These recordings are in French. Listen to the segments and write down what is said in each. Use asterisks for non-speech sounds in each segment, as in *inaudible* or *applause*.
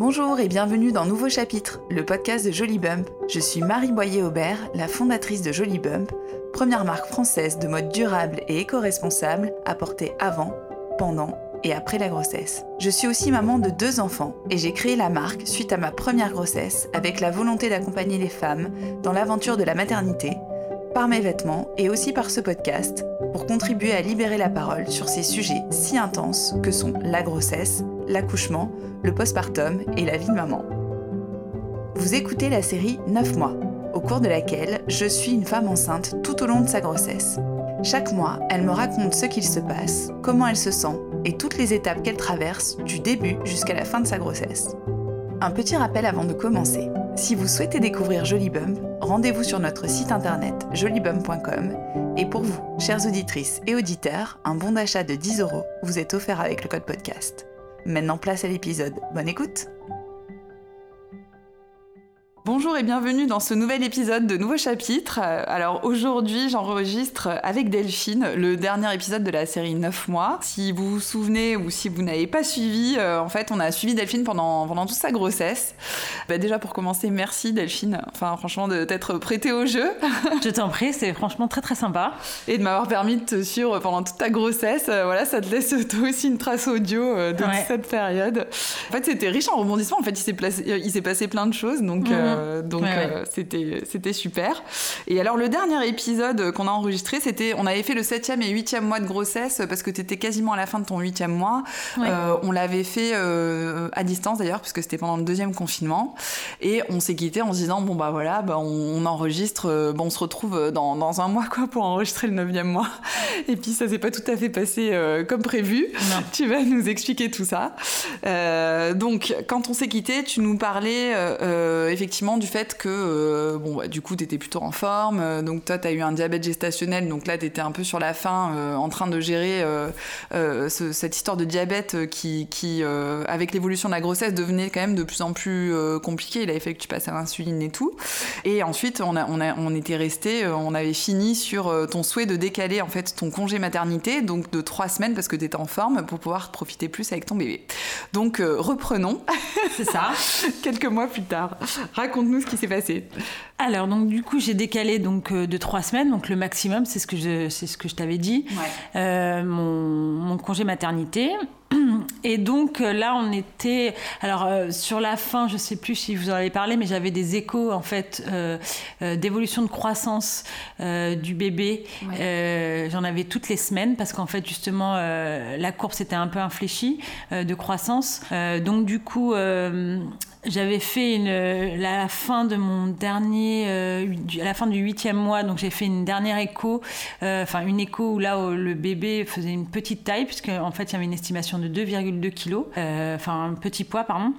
Bonjour et bienvenue dans Nouveau Chapitre, le podcast de Jolie Bump. Je suis Marie Boyer-Aubert, la fondatrice de Jolie Bump, première marque française de mode durable et éco-responsable à porter avant, pendant et après la grossesse. Je suis aussi maman de deux enfants et j'ai créé la marque suite à ma première grossesse avec la volonté d'accompagner les femmes dans l'aventure de la maternité, par mes vêtements et aussi par ce podcast, pour contribuer à libérer la parole sur ces sujets si intenses que sont la grossesse, l'accouchement, le postpartum et la vie de maman. Vous écoutez la série 9 mois, au cours de laquelle je suis une femme enceinte tout au long de sa grossesse. Chaque mois, elle me raconte ce qu'il se passe, comment elle se sent et toutes les étapes qu'elle traverse du début jusqu'à la fin de sa grossesse. Un petit rappel avant de commencer. Si vous souhaitez découvrir Jolibum, rendez-vous sur notre site internet jolibum.com et pour vous, chères auditrices et auditeurs, un bon d'achat de 10 euros vous est offert avec le code podcast. Maintenant, place à l'épisode. Bonne écoute Bonjour et bienvenue dans ce nouvel épisode de Nouveau Chapitre. Alors aujourd'hui, j'enregistre avec Delphine le dernier épisode de la série 9 mois. Si vous vous souvenez ou si vous n'avez pas suivi, euh, en fait, on a suivi Delphine pendant, pendant toute sa grossesse. Bah, déjà pour commencer, merci Delphine, enfin franchement de t'être prêtée au jeu. *laughs* Je t'en prie, c'est franchement très très sympa. Et de m'avoir permis de te suivre pendant toute ta grossesse. Euh, voilà, ça te laisse toi aussi une trace audio euh, de cette période. En fait, c'était riche en rebondissements. En fait, il s'est passé plein de choses, donc... Mhm. Euh, donc euh, c'était c'était super. Et alors le dernier épisode qu'on a enregistré, c'était on avait fait le septième et huitième mois de grossesse parce que tu étais quasiment à la fin de ton huitième mois. Euh, on l'avait fait à distance d'ailleurs puisque c'était pendant le deuxième confinement et on s'est quitté en se disant bon bah voilà bah, on, enregistre, bon on se retrouve dans, dans, un mois quoi pour enregistrer le neuvième mois. Et puis ça s'est pas tout à fait passé comme prévu. Tu vas nous expliquer tout ça. donc quand on s'est quitté, tu nous parlais effectivement du fait que, euh, bon, bah, du coup, tu étais plutôt en forme. Euh, donc, toi, tu as eu un diabète gestationnel. Donc là, tu étais un peu sur la fin, euh, en train de gérer cette histoire de diabète qui, qui avec l'évolution de la grossesse, devenait quand même de plus en plus compliqué. Il avait fait que tu passes à l'insuline et tout. Et ensuite, on, a, on, a, on était resté, on avait fini sur ton souhait de décaler en fait ton congé maternité, donc de trois semaines parce que tu étais en forme pour pouvoir profiter plus avec ton bébé. Donc, reprenons. C'est ça. *laughs* Quelques mois plus tard. Raconte-nous ce qui s'est passé. Alors donc du coup j'ai décalé donc euh, de trois semaines, donc le maximum, c'est ce que je c'est ce que je t'avais dit, euh, mon, congé maternité. *clears throat* Et donc euh, là, on était. Alors sur la fin, je sais plus si vous en avez parlé, mais j'avais des échos en fait d'évolution de croissance du bébé. J'en avais toutes les semaines parce qu'en fait justement la courbe s'était un peu infléchie de croissance. donc du coup, j'avais fait une, la fin de mon dernier, euh, à la fin du huitième mois, donc j'ai fait une dernière écho, euh, enfin une écho où là le bébé faisait une petite taille, puisque en fait il y avait une estimation de 2,2 kg, euh, enfin un petit poids pardon.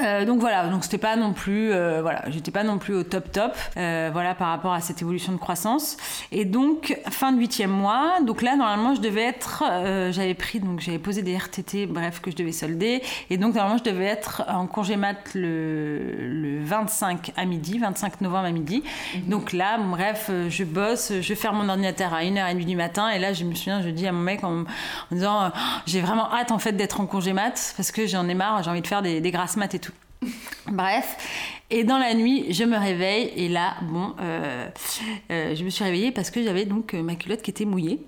Euh, donc voilà, donc c'était pas non plus, euh, voilà, j'étais pas non plus au top top, euh, voilà par rapport à cette évolution de croissance. Et donc fin de huitième mois, donc là normalement je devais être, j'avais pris donc j'avais posé des RTT, bref que je devais solder, et donc normalement je devais être en congé mat le, 25 à midi, 25 novembre à midi. Mhm. Donc là, bref, je bosse, je ferme mon ordinateur à 1h30 du matin, et là je me souviens, je dis à mon mec en, disant, oh, j'ai vraiment hâte en fait d'être en congé mat parce que j'en ai marre, j'ai envie de faire des, des grasses mat et tout. *laughs* Bref, et dans la nuit, je me réveille et là, bon, euh, euh, je me suis réveillée parce que j'avais donc euh, ma culotte qui était mouillée.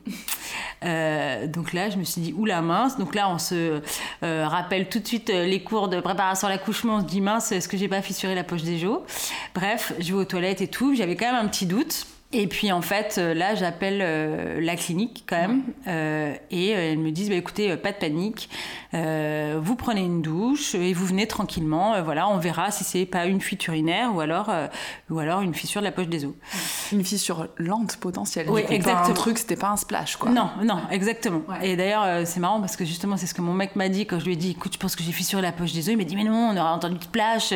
Donc là, je me suis dit, oula mince. Donc là, on se rappelle tout de suite les cours de préparation à l'accouchement. On se dit, mince, est-ce que j'ai pas fissuré la poche des os? Bref, je vais aux toilettes et tout. J'avais quand même un petit doute. Et puis en fait, euh, là, j'appelle euh, la clinique quand même, euh, et elles me disent bah, écoutez, pas de panique, vous prenez une douche et vous venez tranquillement. voilà, on verra si c'est pas une fuite urinaire ou alors, ou alors une fissure de la poche des os. Une fissure lente potentielle. Oui, exactement. Pas un truc, c'était pas un splash, quoi. Non, non, exactement. Et d'ailleurs, c'est marrant parce que justement, c'est ce que mon mec m'a dit quand je lui ai dit écoute, je pense que j'ai fissuré la poche des os. Il m'a dit mais non, on aura entendu splash.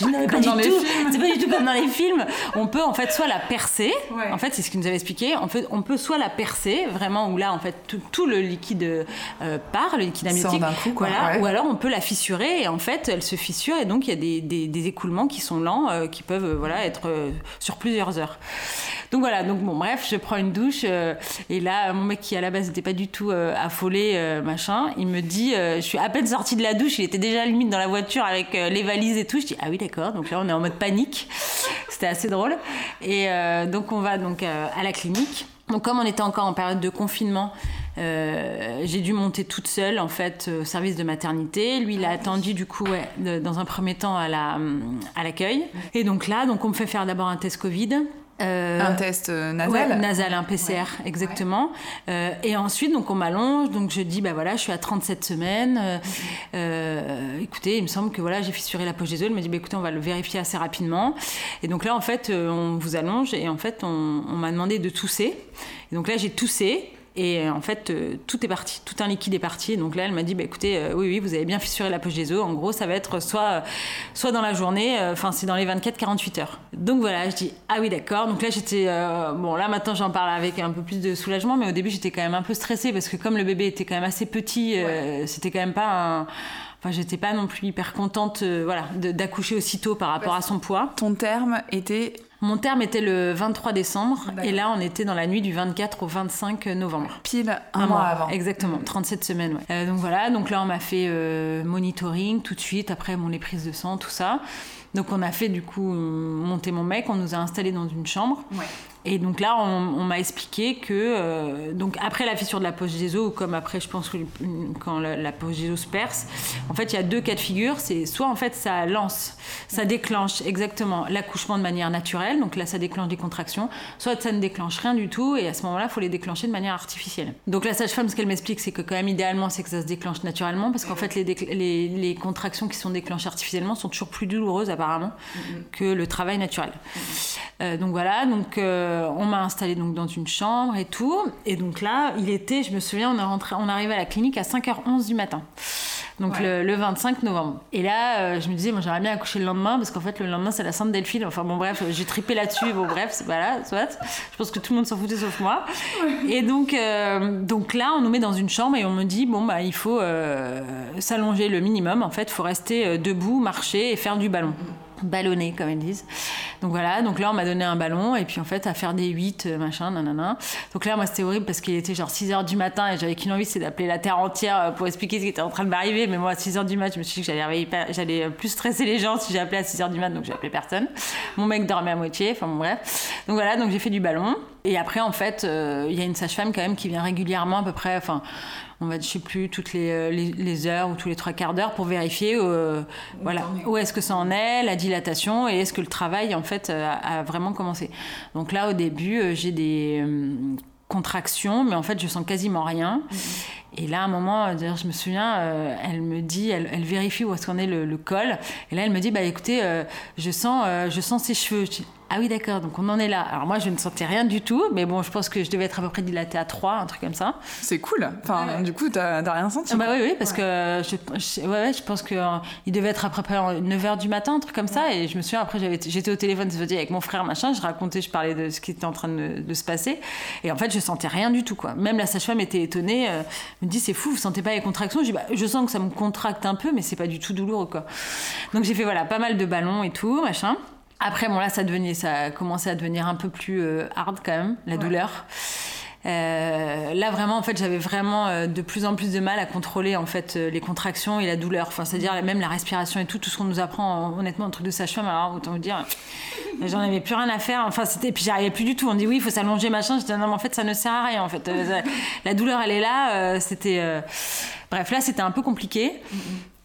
Je n'avais pas du tout. C'est pas du tout comme dans les films. On peut en fait soit la percer en fait, c'est ce qu'il nous avait expliqué. En fait, on peut soit la percer, vraiment, où là, en fait, tout, le liquide euh, part, le liquide amniotique. voilà, Ou alors, on peut la fissurer et en fait, elle se fissure et donc il y a des, écoulements qui sont lents, euh, qui peuvent euh, voilà, être sur plusieurs heures. Donc voilà, donc bon, bref, je prends une douche et là, mon mec qui à la base n'était pas du tout affolé, machin, il me dit, je suis à peine sortie de la douche, il était déjà limite dans la voiture avec les valises et tout. Je dis, ah oui, d'accord. Donc là, on est en mode panique. *laughs* C'était assez drôle. Et donc on va donc à la clinique. Donc comme on était encore en période de confinement, euh, j'ai dû monter toute seule en fait au service de maternité. Lui, il a attendu du coup ouais, dans un premier temps à la à l'accueil. Et donc là, donc on me fait faire d'abord un test Covid. Euh, un test euh, nasal Nasal, un PCR, exactement. Euh, et ensuite, donc on m'allonge, donc je dis, bah voilà, je suis à 37 semaines. écoutez, il me semble que voilà, j'ai fissuré la poche des os. Il m'a dit, bah, écoutez, on va le vérifier assez rapidement. Et donc là, en fait, on vous allonge et en fait, on, on m'a demandé de tousser. Et donc là, j'ai toussé. Et euh, en fait, euh, tout est parti, tout un liquide est parti. Donc là, elle m'a dit, bah, écoutez, euh, oui, oui, vous avez bien fissuré la poche des os. En gros, ça va être soit, soit dans la journée, enfin, c'est dans les 24-48 heures. Donc voilà, je dis, ah oui, d'accord. Donc là, j'étais, bon, là, maintenant, j'en parle avec un peu plus de soulagement, mais au début, j'étais quand même un peu stressée parce que comme le bébé était quand même assez petit, c'était quand même pas un Enfin, j'étais pas non plus hyper contente voilà, d'accoucher aussitôt par rapport à son poids. Ton terme était mon terme était le 23 décembre et là on était dans la nuit du 24 au 25 novembre. Pile un, mois, avant. Exactement, 37 semaines. Ouais. Euh, donc voilà, donc là on m'a fait euh, monitoring tout de suite, après bon, les prises de sang, tout ça. Donc on a fait du coup monter mon mec, on nous a installés dans une chambre. Ouais. Et donc là, on, m'a expliqué que, euh, donc après la fissure de la poche des os, ou comme après, je pense que quand la, poche des os se perce, en fait, il y a deux cas de figure. C'est soit en fait ça lance, ça déclenche exactement l'accouchement de manière naturelle, donc là ça déclenche des contractions, soit ça ne déclenche rien du tout, et à ce moment-là, il faut les déclencher de manière artificielle. Donc la sage-femme, ce qu'elle m'explique, c'est que quand même idéalement, c'est que ça se déclenche naturellement, parce qu'en fait, les, les, contractions qui sont déclenchées artificiellement sont toujours plus douloureuses apparemment que le travail naturel. Euh, donc voilà, donc. Euh, euh, on m'a installé donc dans une chambre et tout. Et donc là, il était, je me souviens, on est rentré, on arrivait à la clinique à 5h11 du matin. Donc le, 25 novembre. Et là, euh, je me disais, moi j'aimerais bien accoucher le lendemain parce qu'en fait le lendemain c'est la Sainte Delphine. Enfin bon bref, j'ai tripé là-dessus. Bon bref, voilà, soit. Je pense que tout le monde s'en foutait sauf moi. Et donc euh, donc là, on nous met dans une chambre et on me dit bon bah il faut s'allonger le minimum. En fait, il faut rester debout, marcher et faire du ballon ballonné comme ils disent. Donc voilà, donc là on m'a donné un ballon et puis en fait à faire des 8 euh, machin nanana. Donc là moi c'était horrible parce qu'il était genre 6 h du matin et j'avais qu'une envie c'est d'appeler la terre entière euh, pour expliquer ce qui était en train de m'arriver mais moi à 6 h du mat, je me suis dit que j'allais j'allais plus stresser les gens si j'appelais à 6 h du mat donc j'ai appelé personne. Mon mec dormait à moitié, enfin bon bref. Donc voilà, donc j'ai fait du ballon et après en fait euh, il y a une sage-femme quand même qui vient régulièrement à peu près enfin on va, je sais plus, toutes euh, les, les, heures ou tous les trois quarts d'heure pour vérifier euh, voilà, où est-ce que ça en est, la dilatation et est-ce que le travail en fait euh, a, vraiment commencé. Donc là, au début, j'ai des contractions, mais en fait, je sens quasiment rien. Mm-hmm. Et là, à un moment, je me souviens, elle me dit, elle, vérifie où est-ce qu'on est le, col. Et là, elle me dit, bah écoutez, je sens, je sens ses cheveux. Ah oui, d'accord, donc on en est là. Alors moi, je ne sentais rien du tout, mais bon, je pense que je devais être à peu près dilatée à 3, un truc comme ça. C'est cool. Enfin, du coup, t'as rien senti Bah oui, oui, parce que je, ouais, je pense qu'il euh, devait être à peu près 9h du matin, un truc comme ça. Et je me souviens, après, j'étais au téléphone, ça avec mon frère, machin, je racontais, je parlais de ce qui était en train de, se passer. Et en fait, je sentais rien du tout, quoi. Même la sage-femme était étonnée, euh, me dit, c'est fou, vous sentez pas les contractions? Je dis, bah, je sens que ça me contracte un peu, mais c'est pas du tout douloureux, quoi. Donc j'ai fait, voilà, pas mal de ballons et tout, machin. Après, bon là, ça devenait, ça a commencé à devenir un peu plus euh, hard quand même, la douleur. Euh, là vraiment en fait j'avais vraiment euh, de plus en plus de mal à contrôler en fait les contractions et la douleur. Enfin c'est à dire même la respiration et tout tout ce qu'on nous apprend honnêtement un truc de sage-femme alors autant vous dire j'en avais plus rien à faire. Enfin c'était puis j'arrivais plus du tout. On dit oui il faut s'allonger machin. Je disais non mais en fait ça ne sert à rien en fait. La douleur elle est là c'était bref là c'était un peu compliqué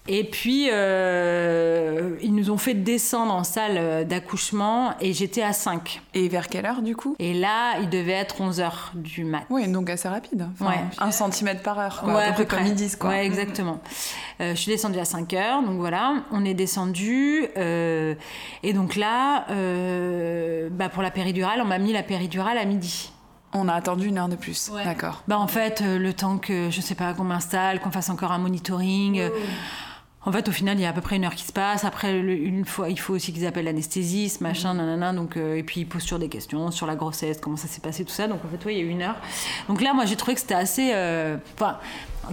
et puis, euh, ils nous ont fait descendre en salle euh, d'accouchement et j'étais à 5. Et vers quelle heure du coup? Et là, il devait être 11h du mat. Oui, donc assez rapide. Enfin, Un centimètre par heure, quoi, ouais, à peu, près comme ils disent. Quoi. Ouais, exactement. Euh, je suis descendue à 5 heures, donc voilà, on est descendu. et donc là, bah, pour la péridurale, on m'a mis la péridurale à midi. On a attendu une heure de plus. D'accord. Bah en fait, le temps que je sais pas qu'on m'installe, qu'on fasse encore un monitoring. En fait, au final, il y a à peu près une heure qui se passe. Après, une fois, il faut aussi qu'ils appellent l'anesthésiste, machin, nanana. Donc, euh, et puis, ils posent sur des questions sur la grossesse, comment ça s'est passé, tout ça. Donc, en fait, oui, il y a une heure. Donc là, moi, j'ai trouvé que c'était assez. Euh, enfin,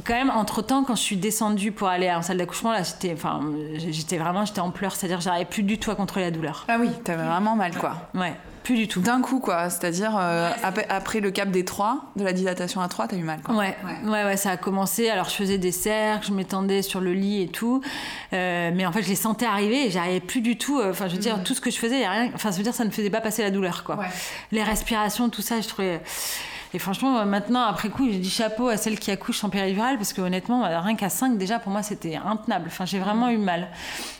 quand même, entre temps, quand je suis descendue pour aller en salle d'accouchement, là, j'étais, enfin, j'étais vraiment, j'étais en pleurs. C'est-à-dire, j'arrivais plus du tout à contrôler la douleur. Ah oui, t'avais vraiment mal, quoi. Ouais. Plus du tout. D'un coup, quoi. C'est-à-dire, euh, après, le cap des 3, de la dilatation à 3, t'as eu mal, quoi. Ouais. ouais. ouais, ça a commencé. Alors, je faisais des cercles, je m'étendais sur le lit et tout. Euh, mais en fait, je les sentais arriver et j'arrivais plus du tout. Enfin, je veux dire, mm. tout ce que je faisais, y a rien. Enfin, ça veut dire, ça ne faisait pas passer la douleur, quoi. Les respirations, tout ça, je trouvais. Et franchement, maintenant, après coup, j'ai dit chapeau à celle qui accouche en péridurale parce que honnêtement, rien qu'à 5, déjà, pour moi, c'était intenable. Enfin, j'ai vraiment eu mal.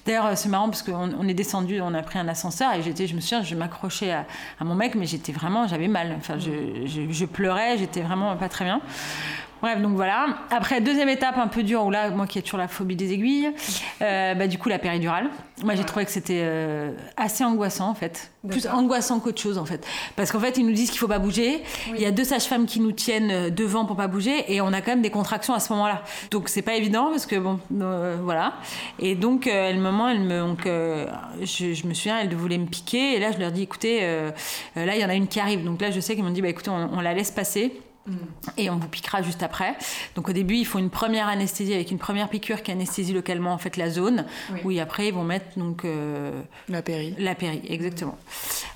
D'ailleurs, c'est marrant parce qu'on on est descendu, on a pris un ascenseur et j'étais, je me souviens, je m'accrochais à, mon mec, mais j'étais vraiment, j'avais mal. Enfin, je pleurais, j'étais vraiment pas très bien. Bref, donc voilà. Après, deuxième étape un peu dure, où là, moi qui ai toujours la phobie des aiguilles, euh, bah, du coup, la péridurale. Moi, j'ai trouvé que c'était euh, assez angoissant, en fait. Plus angoissant qu'autre chose, en fait. Parce qu'en fait, ils nous disent qu'il faut pas bouger. Il y a deux sages-femmes qui nous tiennent euh, devant pour pas bouger, et on a quand même des contractions à ce moment-là. Donc, c'est pas évident, parce que bon, voilà. Et donc, le moment, elle me, donc, je, me souviens, elle voulait me piquer, et là, je leur dis, écoutez, là, il y en a une qui arrive. Donc là, je sais qu'ils m'ont dit, bah, écoutez, on la laisse passer. Et on vous piquera juste après. Donc au début, il faut une première anesthésie avec une première piqûre qui anesthésie localement en fait la zone. Oui. après ils vont mettre donc euh, la péri. La péri, exactement.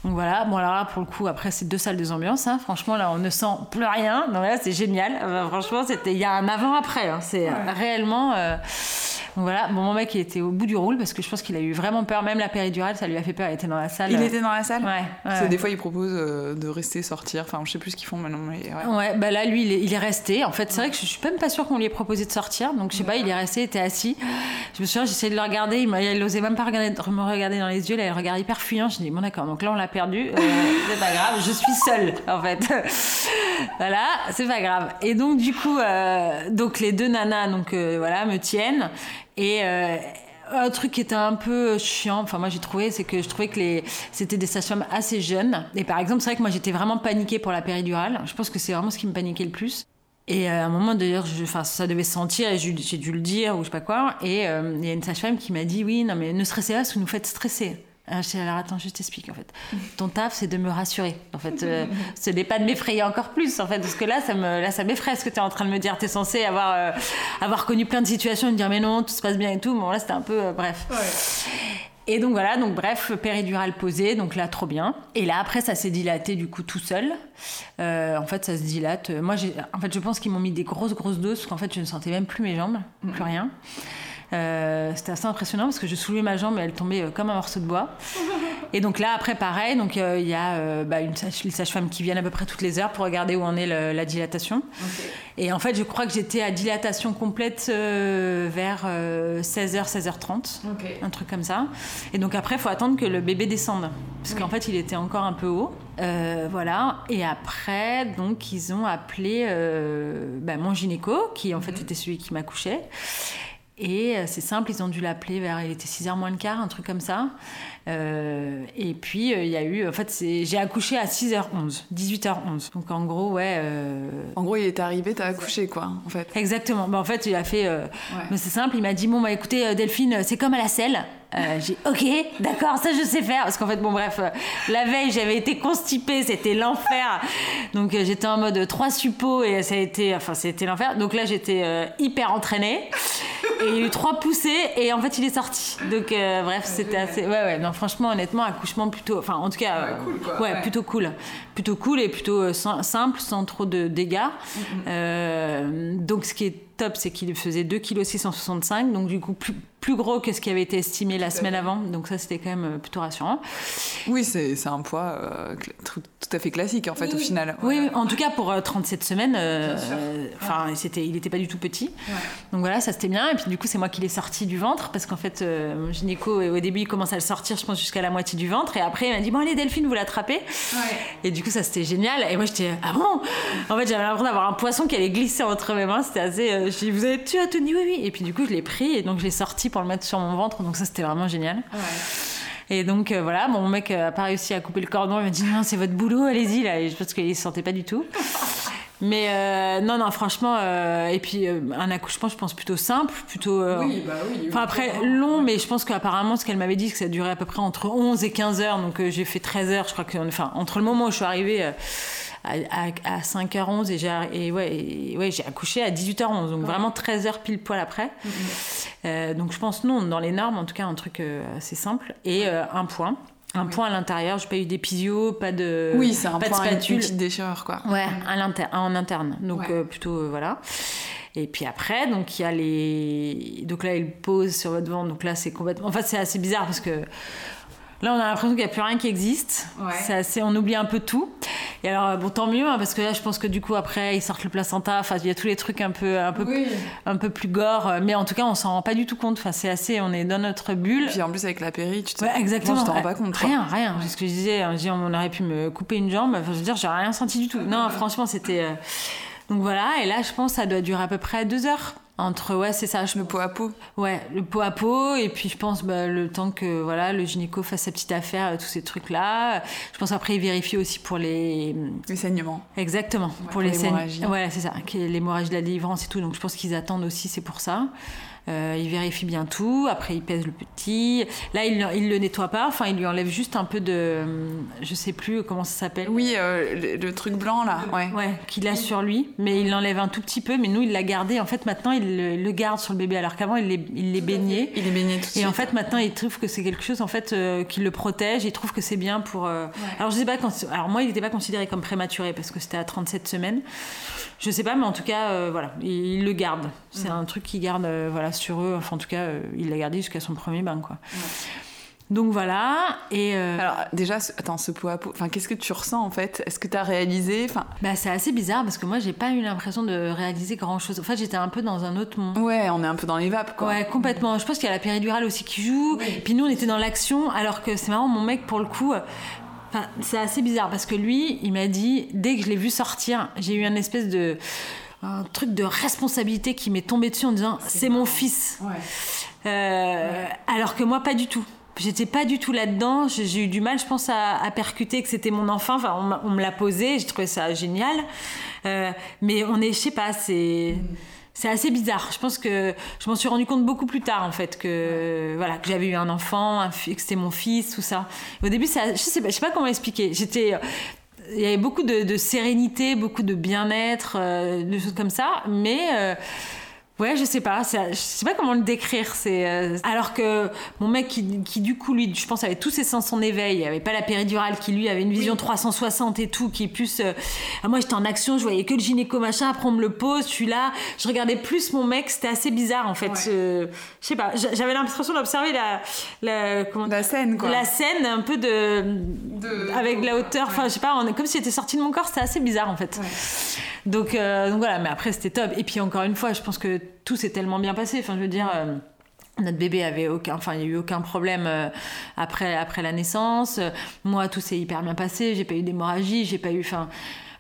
Donc voilà. Bon alors là pour le coup après c'est deux salles de ambiance. Hein. Franchement là on ne sent plus rien. Donc là c'est génial. franchement c'était il y a un avant après. Hein. C'est réellement. Euh, voilà, bon, mon mec, il était au bout du roule parce que je pense qu'il a eu vraiment peur. Même la péridurale, ça lui a fait peur. Il était dans la salle. Il était dans la salle Ouais. ouais, Des fois, ils proposent euh, de rester, sortir. Enfin, je sais plus ce qu'ils font maintenant. Mais ouais. ouais, bah là, lui, il est, resté. En fait, c'est vrai que je suis même pas sûre qu'on lui ait proposé de sortir. Donc, je sais pas, il est resté, il était assis. Je me souviens, j'essayais de le regarder. Il, il osait même pas regarder, me regarder dans les yeux. Là, il regardait hyper fuyant. Je dis, bon, d'accord, donc là, on l'a perdu. Euh, *laughs* c'est pas grave, je suis seule, en fait. *laughs* voilà, c'est pas grave. Et donc, du coup, euh, donc les deux nanas, donc voilà, me tiennent. Et euh, un truc qui était un peu chiant, enfin moi j'ai trouvé, c'est que je trouvais que les... c'était des sages-femmes assez jeunes. Et par exemple, c'est vrai que moi j'étais vraiment paniquée pour la péridurale. Je pense que c'est vraiment ce qui me paniquait le plus. Et euh, à un moment d'ailleurs, enfin, ça devait se sentir et j'ai dû le dire ou je sais pas quoi. Et euh, il y a une sage-femme qui m'a dit oui, non mais ne stressez pas vous nous faites stresser. Ah, je alors attends, je t'explique en fait. Ton taf, c'est de me rassurer. En fait, euh, *laughs* ce n'est pas de m'effrayer encore plus en fait, parce que là, ça me, là, ça m'effraie ce que tu es en train de me dire. Tu es censé avoir, euh, avoir connu plein de situations et me dire mais non, tout se passe bien et tout. Bon là, c'était un peu, euh, bref. Et donc voilà, donc bref, péridurale posée, donc là trop bien. Et là après, ça s'est dilaté du coup tout seul. en fait, ça se dilate. Moi, en fait, je pense qu'ils m'ont mis des grosses grosses doses, parce qu'en fait, je ne sentais même plus mes jambes, plus rien. Euh, c'était assez impressionnant parce que je soulevais ma jambe et elle tombait euh, comme un morceau de bois. Et donc là, après, pareil, donc euh, il y a bah, une sage-femme qui vient à peu près toutes les heures pour regarder où en est la dilatation. Et en fait, je crois que j'étais à dilatation complète vers 16h, 16h30, un truc comme ça. Et donc après, il faut attendre que le bébé descende parce qu'en fait, il était encore un peu haut. voilà. Et après, donc, ils ont appelé bah, mon gynéco, qui en fait mhm. était celui qui m'accouchait. Et euh, c'est simple, ils ont dû l'appeler vers, il était 6h moins le quart, un truc comme ça. Euh, et puis, euh, il y a eu, en fait, j'ai accouché à 6h11, 18h11. Donc, en gros, ouais. En gros, il est arrivé, t'as accouché, quoi, en fait. Exactement. Bah, en fait, il a fait. Mais c'est simple, il m'a dit Bon, bah écoutez, Delphine, c'est comme à la selle. J'ai ok, d'accord, ça je sais faire. Parce qu'en fait, bon, bref, la veille, j'avais été constipée, c'était l'enfer. Donc, j'étais en mode trois suppos et ça a été, enfin, c'était l'enfer. Donc là, j'étais hyper entraînée et il y a eu trois poussées et en fait il est sorti. Donc euh, bref, c'était assez. Ouais, ouais, non, franchement, honnêtement, accouchement plutôt. Enfin, en tout cas, ouais, plutôt cool. Plutôt cool et plutôt euh, simple, sans trop de dégâts. Euh, donc ce qui est top, c'est qu'il faisait 2 kg 665, donc du coup plus, plus gros que ce qui avait été estimé la semaine avant. Donc ça, c'était quand même euh, plutôt rassurant. Oui, c'est un poids euh, tout, à fait classique en fait au final. Oui, en tout cas pour 37 euh, semaines, enfin c'était, il n'était pas du tout petit. Donc voilà, ça c'était bien. Et puis du coup, c'est moi qui l'ai sorti du ventre parce qu'en fait, mon gynéco au début il commence à le sortir, je pense jusqu'à la moitié du ventre, et après il m'a dit bon allez Delphine, vous l'attrapez. Et du coup, ça c'était génial. Et moi j'étais ah bon? En fait, j'avais l'impression d'avoir un poisson qui allait glisser entre mes mains. C'était assez je dis, vous avez tu as tenu Oui, oui. Et puis du coup, je l'ai pris et donc je l'ai sorti pour le mettre sur mon ventre. Donc ça, c'était vraiment génial. Et donc euh, voilà, mon mec a pas réussi à couper le cordon. Il m'a dit non, c'est votre boulot, allez-y là. Et je pense qu'il ne se sentait pas du tout. *laughs* Mais euh, non, non, franchement, euh, et puis un accouchement, je pense plutôt simple, plutôt. oui, bah oui. Enfin, après, long, mais je pense qu'apparemment, ce qu'elle m'avait dit, c'est que ça durait à peu près entre 11 et 15 heures. Donc j'ai fait 13 heures, je crois que. Enfin, entre le moment où je suis arrivée à, 5h11 et j'ai ouais, ouais, j'ai accouché à 18h11, donc vraiment 13 h pile poil après. Mm-hmm. Euh, donc je pense non, dans les normes, en tout cas un truc euh, assez simple. Et euh, un point. Un point à l'intérieur, j'ai pas eu d'épisio, pas de Oui, c'est un pas point de spatule. une petite déchirure quoi. Ouais, à l'inter- en interne. Donc Ouais. euh, plutôt euh, voilà. Et puis après, donc il y a les. Donc là, il pose sur votre ventre. Donc là, c'est complètement. En fait, c'est assez bizarre parce que là, on a l'impression qu'il n'y a plus rien qui existe. Ouais. Assez... On oublie un peu tout. Et alors, euh, bon, tant mieux, hein, parce que là, je pense que du coup, après, ils sortent le placenta. Enfin, il y a tous les trucs un peu, un peu, Oui. un peu plus gore. Mais en tout cas, on s'en rend pas du tout compte. Enfin, c'est assez. On est dans notre bulle. Puis en plus avec la péri, tu te Ouais, exactement. tu t'en rends pas compte. quoi. Rien, rien. C'est ce que je disais. hein, je dis, on aurait pu me couper une jambe. Enfin, je veux dire, j'ai rien senti du tout. Non, franchement, c'était. euh, Donc voilà. Et là, je pense que ça doit durer à peu près deux heures. Entre, ouais, c'est ça. Je... Le pot à pot. Ouais, le pot à pot. Et puis, je pense bah, le temps que voilà, le gynéco fasse sa petite affaire, euh, tous ces trucs-là. Je pense après, il vérifie aussi pour les. Les saignements. Exactement. pour les saign- l'hémorragie. Ouais, c'est ça. L'hémorragie de la délivrance et tout. Donc, je pense qu'ils attendent aussi, c'est pour ça. Euh, il vérifie bien tout. Après, il pèse le petit. Là, il, il le nettoie pas. Enfin, il lui enlève juste un peu de. Je sais plus comment ça s'appelle. Oui, euh, le, le truc blanc là. Ouais. Ouais, qu'il a sur lui, mais il l'enlève un tout petit peu. Mais nous, il l'a gardé. En fait, maintenant, il le, garde sur le bébé, alors qu'avant, il les, il les baignait. Il est baigné tout de Et suite. en fait, maintenant, il trouve que c'est quelque chose en fait euh, qui le protège. Il trouve que c'est bien pour. Alors, je sais pas. Quand... Alors, moi, il n'était pas considéré comme prématuré parce que c'était à 37 semaines. Je sais pas, mais en tout cas, voilà, il, il le garde. C'est un truc qu'il garde, voilà, sur eux. Enfin, en tout cas, euh, il l'a gardé jusqu'à son premier bain, quoi. Donc voilà. Et euh, Alors déjà, ce- attends, ce pot à pot, enfin, qu'est-ce que tu ressens en fait? Est-ce que tu as réalisé? Enfin, bah, c'est assez bizarre parce que moi, j'ai pas eu l'impression de réaliser grand chose. En fait, j'étais un peu dans un autre monde. Ouais, on est un peu dans les vapes quoi. Ouais, complètement. Je pense qu'il y a la péridurale aussi qui joue. Puis nous, on était dans l'action, alors que c'est marrant, mon mec, pour le coup, enfin, c'est assez bizarre parce que lui, il m'a dit, dès que je l'ai vu sortir, j'ai eu un espèce de. Un truc de responsabilité qui m'est tombé dessus en disant c'est mon fils. Ouais. Euh, Alors que moi, pas du tout. J'étais pas du tout là-dedans. J'ai eu du mal, je pense, à, à percuter que c'était mon enfant. Enfin, on, me l'a posé. J'ai trouvé ça génial. Euh, mais on est, je sais pas, c'est. C'est assez bizarre. Je pense que je m'en suis rendu compte beaucoup plus tard, en fait, que voilà, que j'avais eu un enfant, un que c'était mon fils, tout ça. Au début, ça, je sais pas, je sais pas comment expliquer. J'étais, il y avait beaucoup de, sérénité, beaucoup de bien-être, euh, choses comme ça, mais euh, Ouais, je sais pas, je sais pas comment le décrire. C'est euh, alors que mon mec qui, qui, du coup lui, je pense avait tous ses sens en éveil, il avait pas la péridurale, qui lui avait une vision 360 et tout, qui plus. euh, ah, moi j'étais en action, je voyais que le gynéco machin, après on me le pose, je suis là, je regardais plus mon mec, c'était assez bizarre en fait. Ouais. Euh, je sais pas, j'a- j'avais l'impression d'observer la, la comment La scène quoi. la scène un peu de, De- avec la hauteur enfin je sais pas on est comme si c'était sorti de mon corps c'était assez bizarre en fait donc, donc voilà mais après c'était top et puis encore une fois je pense que tout s'est tellement bien passé enfin je dire euh, notre bébé avait aucun, il n'y a eu aucun problème euh, après après la naissance. Euh, Moi tout s'est hyper bien passé. J'ai pas eu d'hémorragie, j'ai pas eu, enfin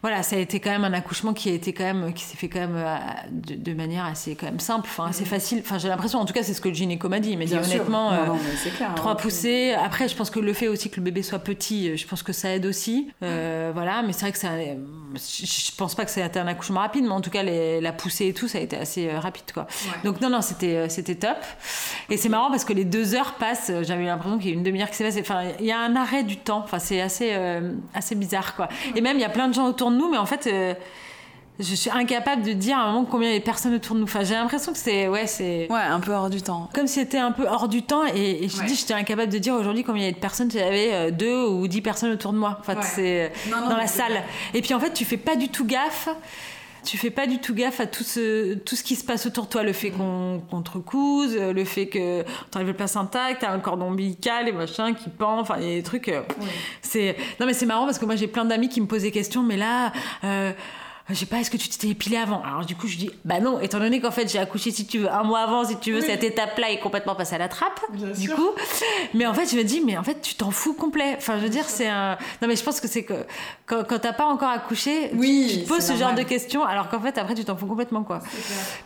voilà, ça a été quand même un accouchement qui a été quand même, qui s'est fait quand même euh, de, de manière assez quand même simple, enfin assez facile. Enfin j'ai l'impression, en tout cas c'est ce que le gynéco m'a dit. Il m'a dit Bien sûr. honnêtement, Non, euh, non, mais c'est clair, trois hein. poussées. Après je pense que le fait aussi que le bébé soit petit, euh, je pense que ça aide aussi. Euh, voilà, mais c'est vrai que ça, je pense pas que ça a été un accouchement rapide, mais en tout cas les- la poussée et tout, ça a été assez euh, rapide quoi. Donc non non c'était euh, c'était top. Et c'est marrant parce que les deux heures passent, euh, j'avais l'impression qu'il y a une demi-heure qui s'est passée. Enfin, il y a un arrêt du temps. Enfin, c'est assez, euh, assez bizarre, quoi. Et même, il y a plein de gens autour de nous, mais en fait, euh, je suis incapable de dire à un moment combien il y a de personnes autour de nous. Enfin, j'ai l'impression que c'est, ouais, c'est Ouais, un peu hors du temps. comme si c'était un peu hors du temps. Et, et je Ouais. dis, j'étais incapable de dire aujourd'hui combien il y a de personnes. J'avais euh, deux ou dix personnes autour de moi. Enfin, Ouais. c'est non, dans la salle. Et puis en fait, tu fais pas du tout gaffe. Tu fais pas du tout gaffe à tout ce, tout ce qui se passe autour de toi. Le fait qu'on qu'on te recouse, euh, le fait que t'enlèves le placenta, que t'as un cordon ombilical et machin qui pend. Enfin, il y a des trucs. euh, C'est Non, mais c'est marrant parce que moi, j'ai plein d'amis qui me posent des questions. Mais là. euh, je sais pas, est-ce que tu t'étais épilé avant Alors du coup, je dis, bah non, étant donné qu'en fait j'ai accouché, si tu veux, un mois avant, si tu veux, cette étape-là est complètement passée à la trappe, Bien du sûr. coup. Mais en fait, je me dis, mais en fait, tu t'en fous complet. Enfin, je veux dire, c'est un. Non, mais je pense que c'est que quand, quand t'as pas encore accouché, tu- Oui, tu, te poses ce genre de questions, alors qu'en fait, après, tu t'en fous complètement, quoi.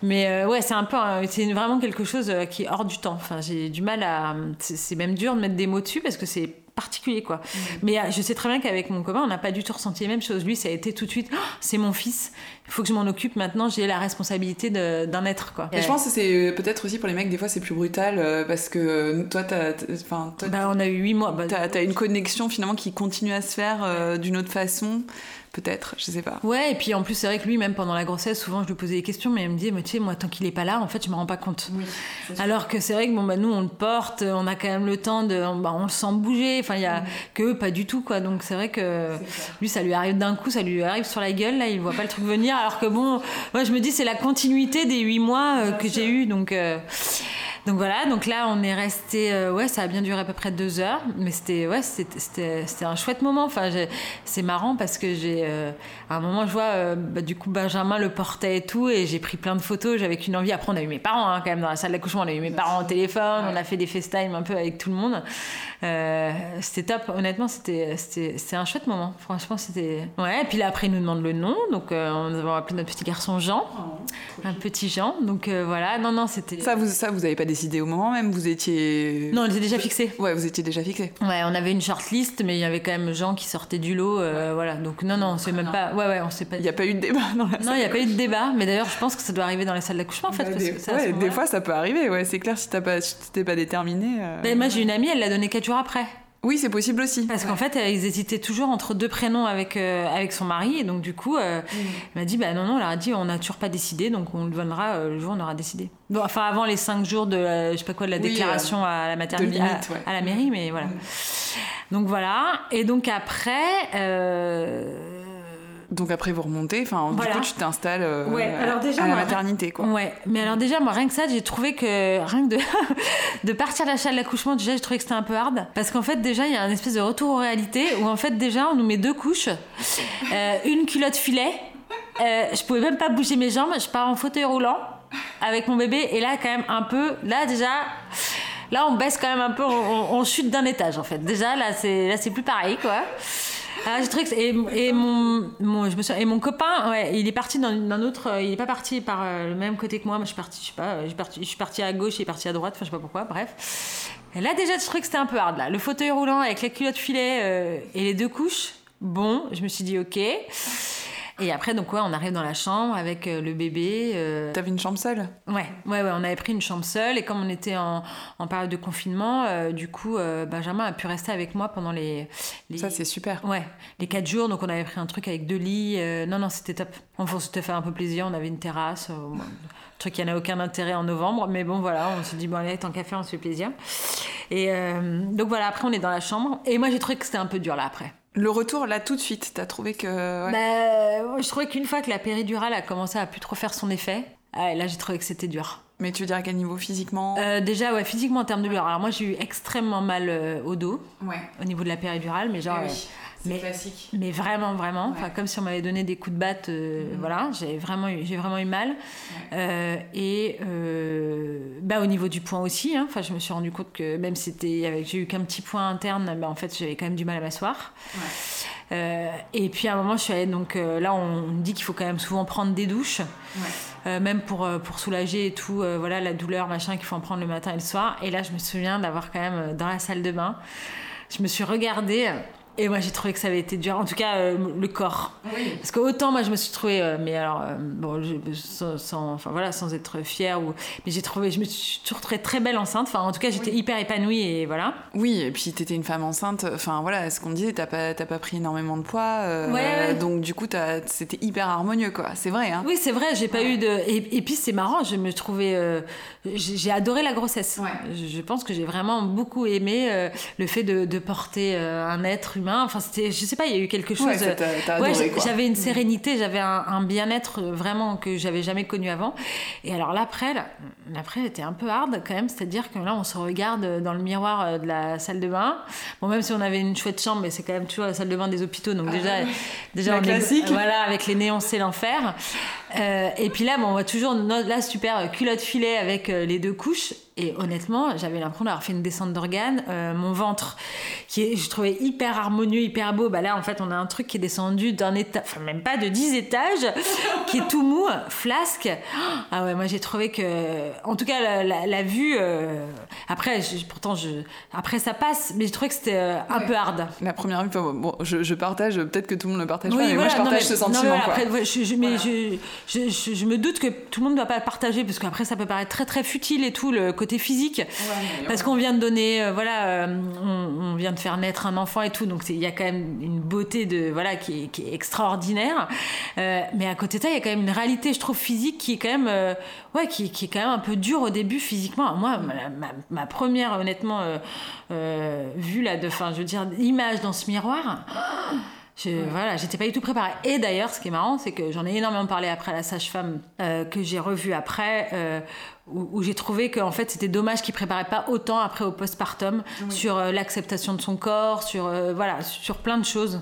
Mais euh, ouais, c'est un peu, c'est vraiment quelque chose euh, qui est hors du temps. Enfin, j'ai du mal à. C'est même dur de mettre des mots dessus parce que c'est particulier, quoi. Mais euh, je sais très bien qu'avec mon copain, on n'a pas du tout ressenti les mêmes choses. Lui, ça a été tout de suite, Oh, c'est mon fils. Il faut que je m'en occupe maintenant. J'ai la responsabilité d'un être, quoi. Et je pense que c'est euh, peut-être aussi pour les mecs, des fois c'est plus brutal euh, parce que toi, t'as, enfin, toi, Bah, on a eu huit mois. Bah, t'as, une connexion finalement qui continue à se faire euh, d'une autre façon. Peut-être, je sais pas. Ouais, et puis en plus, c'est vrai que lui, même pendant la grossesse, souvent je lui posais des questions, mais il me disait, mais tu sais, moi, tant qu'il est pas là, en fait, je me rends pas compte. Alors que c'est vrai que bon, bah, nous, on le porte, on a quand même le temps de. Bah, on le sent bouger, enfin, il y a que eux, pas du tout, quoi. Donc c'est vrai que lui, ça lui arrive d'un coup, ça lui arrive sur la gueule, là, il voit pas le truc venir, alors que bon, moi, je me dis, c'est la continuité des huit mois euh, que j'ai eu, donc. Euh, donc voilà, donc là on est resté, euh, ouais, ça a bien duré à peu près deux heures, mais c'était, ouais, c'était, un chouette moment. Enfin, c'est marrant parce que j'ai, euh, à un moment je vois, euh, bah, du coup Benjamin le portait et tout, et j'ai pris plein de photos. J'avais qu'une envie. Après on a eu mes parents hein, quand même dans la salle d'accouchement, on a eu mes parents au téléphone, on a fait des FaceTime un peu avec tout le monde. c'était top. Honnêtement, c'était, c'était, un chouette moment. Franchement, c'était. Ouais. Et puis là après il nous demande le nom, donc on avons appelé notre petit garçon Jean, oh, un petit Jean. Donc voilà, non non c'était. Ça vous, ça vous avez pas décidé au moment même Vous étiez. Non, on était déjà fixé. Ouais, vous étiez déjà fixé. Ouais, on avait une shortlist, mais il y avait quand même gens qui sortaient du lot. Euh, voilà, donc non, non, on sait même pas. Ouais, ouais, on sait pas. Il n'y a pas eu de débat dans la salle. Non, il n'y a pas eu de débat, mais d'ailleurs, je pense que ça doit arriver dans les salles d'accouchement en fait. Bah, des... ouais, des fois, ça peut arriver, ouais, c'est clair, si tu pas, si pas déterminé. Euh... Bah, moi, j'ai une amie, elle l'a donné 4 jours après. Oui, c'est possible aussi. Parce qu'en fait, ils hésitaient toujours entre deux prénoms avec, euh, avec son mari. Et donc, du coup, euh, mm. elle m'a dit bah non, non, elle a dit on n'a toujours pas décidé, donc on le donnera euh, le jour où on aura décidé. Bon, enfin, avant les cinq jours de, je sais pas quoi, de la déclaration à la maternité, à, la mairie, mais voilà. Mm. Donc, voilà. Et donc, après. Donc après vous remontez, enfin du coup tu t'installes euh, à, la maternité quoi. Ouais, mais alors déjà moi rien que ça j'ai trouvé que rien que de, *laughs* de partir de la salle d'accouchement déjà j'ai trouvé que c'était un peu hard parce qu'en fait déjà il y a un espèce de retour aux réalités où en fait déjà on nous met deux couches, euh, une culotte filet, euh, je pouvais même pas bouger mes jambes, je pars en fauteuil roulant avec mon bébé et là quand même un peu là déjà là on baisse quand même un peu on, on chute d'un étage en fait déjà là c'est là c'est plus pareil quoi. Ah, trouvé que et, et mon, mon, je me suis, et mon copain, ouais, il est parti dans un autre. Euh, il n'est pas parti par euh, le même côté que moi. Moi, je suis partie, je sais pas, je suis partie, je suis partie à gauche, il est parti à droite. Enfin, je sais pas pourquoi. Bref. Et là, déjà, je trouvais que c'était un peu hard. Là, le fauteuil roulant avec la culotte filet euh, et les deux couches. Bon, je me suis dit ok. Et après, donc, ouais, on arrive dans la chambre avec euh, le bébé. Euh... T'avais une chambre seule? Ouais, ouais, ouais, on avait pris une chambre seule. Et comme on était en, en période de confinement, euh, du coup, euh, Benjamin a pu rester avec moi pendant les. les... Ça, c'est super. Ouais, les quatre jours. Donc, on avait pris un truc avec deux lits. non, non, c'était top. Enfin, on s'était fait un peu plaisir. On avait une terrasse. truc qui n'a aucun intérêt en novembre. Mais bon, voilà, on s'est dit, bon, allez, tant qu'à faire, on se fait plaisir. Et donc, voilà, après, on est dans la chambre. Et moi, j'ai trouvé que c'était un peu dur là après. Le retour, là, tout de suite, t'as trouvé que. Bah, je trouvais qu'une fois que la péridurale a commencé à plus trop faire son effet, ah, là, j'ai trouvé que c'était dur. Mais tu veux dire à quel niveau physiquement euh, Déjà, ouais, physiquement en termes de douleur. Alors moi, j'ai eu extrêmement mal euh, au dos, ouais. au niveau de la péridurale, mais genre. Eh oui mais, classique. Mais vraiment, vraiment. Enfin, comme si on m'avait donné des coups de batte. Euh, mhm. Voilà, j'ai vraiment, eu, vraiment eu mal. Euh, et euh, bah, au niveau du point aussi. Hein, je me suis rendu compte que même si j'ai eu qu'un petit point interne, bah, en fait, j'avais quand même du mal à m'asseoir. et puis à un moment, je suis allée, donc là, on me dit qu'il faut quand même souvent prendre des douches. même pour, pour soulager et tout, voilà, la douleur, machin, qu'il faut en prendre le matin et le soir. Et là, je me souviens d'avoir quand même dans la salle de bain, je me suis regardée et moi, j'ai trouvé que ça avait été dur. En tout cas, euh, le corps. Parce que autant, moi, je me suis trouvée, euh, mais alors, euh, bon, sans, enfin, voilà, sans être fière, ou, mais j'ai trouvé, je me suis toujours trouvée très belle enceinte. Enfin, en tout cas, j'étais hyper épanouie et voilà. Oui, et puis t'étais une femme enceinte. Enfin, voilà, ce qu'on disait, t'as pas, pas pris énormément de poids. Ouais, Donc, du coup, c'était hyper harmonieux, quoi. C'est vrai, hein. Oui, c'est vrai, j'ai pas eu de. Et, puis, c'est marrant, je me trouvais. j'ai adoré la grossesse. Je, pense que j'ai vraiment beaucoup aimé le fait de, de porter un être humain Enfin, c'était, je sais pas, il y a eu quelque chose. Ouais, j'avais une sérénité, j'avais un, bien-être vraiment que j'avais jamais connu avant. Et alors l'après, l'après était un peu hard quand même, c'est-à-dire que là, on se regarde dans le miroir euh, de la salle de bain. Bon, même si on avait une chouette chambre, mais c'est quand même toujours la salle de bain des hôpitaux, donc déjà, ah déjà on classique. voilà, avec les néons, c'est l'enfer. Euh, et puis là, bon, on voit toujours la super culotte filet avec euh, les deux couches. Et honnêtement, j'avais l'impression d'avoir fait une descente d'organes. Euh, mon ventre, qui est, je trouvais hyper harmonieux, hyper beau. Bah là, en fait, on a un truc qui est descendu d'un étage, enfin même pas de 10 étages, qui est tout mou, flasque. Ah ouais, moi j'ai trouvé que, en tout cas, la, vue. Euh, après, pourtant, je, après ça passe, mais j'ai trouvé que c'était euh, un peu hard. La première vue, bon, je, partage, peut-être que tout le monde le partage pas, mais moi je partage ce sentiment. Non, mais, après, je, mais je, je, me doute que tout le monde ne doit pas le partager parce qu'après ça peut paraître très très futile et tout le côté physique. Parce qu'on vient de donner euh, voilà euh, on, vient de faire naître un enfant et tout donc il y a quand même une beauté de voilà qui est, qui est extraordinaire. Euh, mais à côté de ça il y a quand même une réalité je trouve physique qui est quand même ouais qui, qui, est quand même un peu dure au début physiquement. Moi ma, ma, première honnêtement vue là de fin je veux dire image dans ce miroir je, Voilà, j'étais pas du tout préparée. Et d'ailleurs, ce qui est marrant, c'est que j'en ai énormément parlé après la sage-femme euh, que j'ai revue après, euh, où, j'ai trouvé qu'en fait c'était dommage qu'il préparait pas autant après au postpartum sur euh, l'acceptation de son corps, sur euh, voilà, sur plein de choses.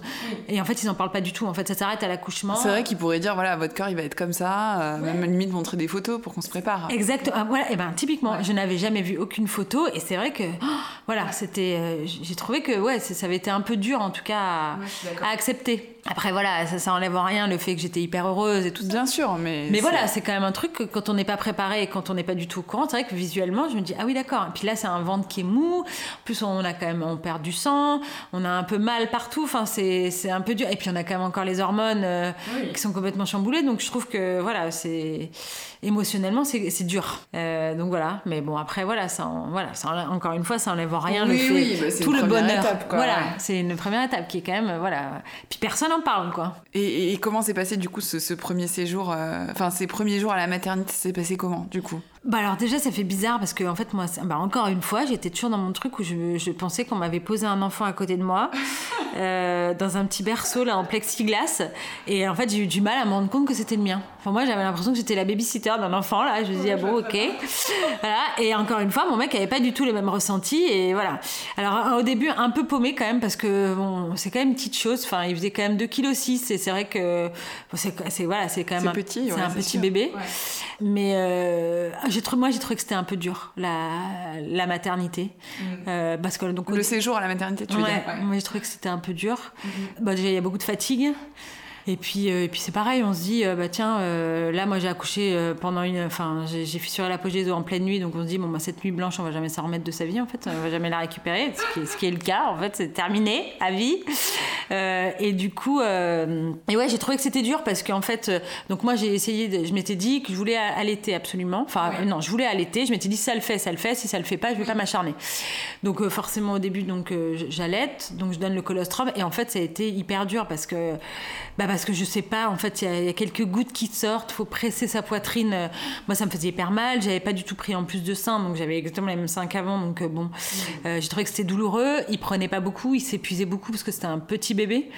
Et en fait ils en parlent pas du tout. En fait ça s'arrête à l'accouchement. C'est vrai qu'ils pourraient dire voilà votre corps il va être comme ça, euh, même limite montrer des photos pour qu'on se prépare. Exactement. Ah, voilà. Et ben typiquement je n'avais jamais vu aucune photo et c'est vrai que oh, voilà c'était j'ai trouvé que ouais ça avait été un peu dur en tout cas à, accepter. Après voilà ça ça enlève rien le fait que j'étais hyper heureuse et tout. Bien sûr mais. Mais voilà c'est quand même un truc que quand on n'est pas préparé et quand on n'est pas du tout au courant. C'est vrai que visuellement, je me dis, ah oui, d'accord. Et puis là, c'est un ventre qui est mou. En plus, on a quand même, on perd du sang. On a un peu mal partout. Enfin, c'est, c'est un peu dur. Et puis, on a quand même encore les hormones euh, qui sont complètement chamboulées. Donc, je trouve que, voilà, c'est, émotionnellement, c'est, c'est dur. Euh, donc, voilà. Mais bon, après, voilà, ça, voilà, ça encore une fois, ça enlève rien. le fait, oui, bah, tout le bonheur. Étape, Voilà, c'est une première étape qui est quand même, voilà. Puis personne quoi. Et, comment s'est passé, du coup, ce, premier séjour, euh, enfin, ces premiers jours à la maternité, c'est passé comment, du coup? Bah alors déjà ça fait bizarre parce que en fait moi bah encore une fois j'étais toujours dans mon truc où je, je pensais qu'on m'avait posé un enfant à côté de moi *laughs* euh, dans un petit berceau là en plexiglas. Et en fait j'ai eu du mal à me rendre compte que c'était le mien. Enfin moi j'avais l'impression que j'étais la babysitter d'un enfant là. Je me dis ah bon ok. Voilà. Et encore une fois mon mec avait pas du tout les mêmes ressentis et voilà. Alors au début un peu paumé quand même parce que bon c'est quand même une petite chose. Enfin il faisait quand même 2 kg 6 et c'est vrai que bon, c'est voilà c'est quand même un petit c'est un petit bébé. Mais euh, moi j'ai trouvé que c'était un peu dur la, la maternité mm. euh, parce que donc le séjour à la maternité tu veux dire moi j'ai trouvé que c'était un peu dur mm-hmm. bah, déjà il y a beaucoup de fatigue et puis, euh, et puis c'est pareil, on se dit, euh, bah tiens, euh, là, moi j'ai accouché pendant une. Enfin, j'ai fissuré l'apogée en pleine nuit, donc on se dit, bon, bah, cette nuit blanche, on va jamais s'en remettre de sa vie, en fait, on va jamais la récupérer, ce qui est, ce qui est le cas, en fait, c'est terminé, à vie. et du coup, et ouais, j'ai trouvé que c'était dur parce qu'en fait, donc moi j'ai essayé, de, je m'étais dit que je voulais allaiter absolument. Enfin, non, je voulais allaiter, je m'étais dit, si ça le fait, ça le fait, si ça le fait pas, je vais pas m'acharner. Donc forcément, au début, donc j'allaite, donc je donne le colostrum, et en fait, ça a été hyper dur parce que. Bah, parce que je sais pas, en fait, il y, a quelques gouttes qui sortent, faut presser sa poitrine. Moi, ça me faisait hyper mal, j'avais pas du tout pris en plus de sein, donc j'avais exactement les mêmes seins qu'avant, donc euh, bon, euh, j'ai trouvé que c'était douloureux. Il prenait pas beaucoup, il s'épuisait beaucoup parce que c'était un petit bébé.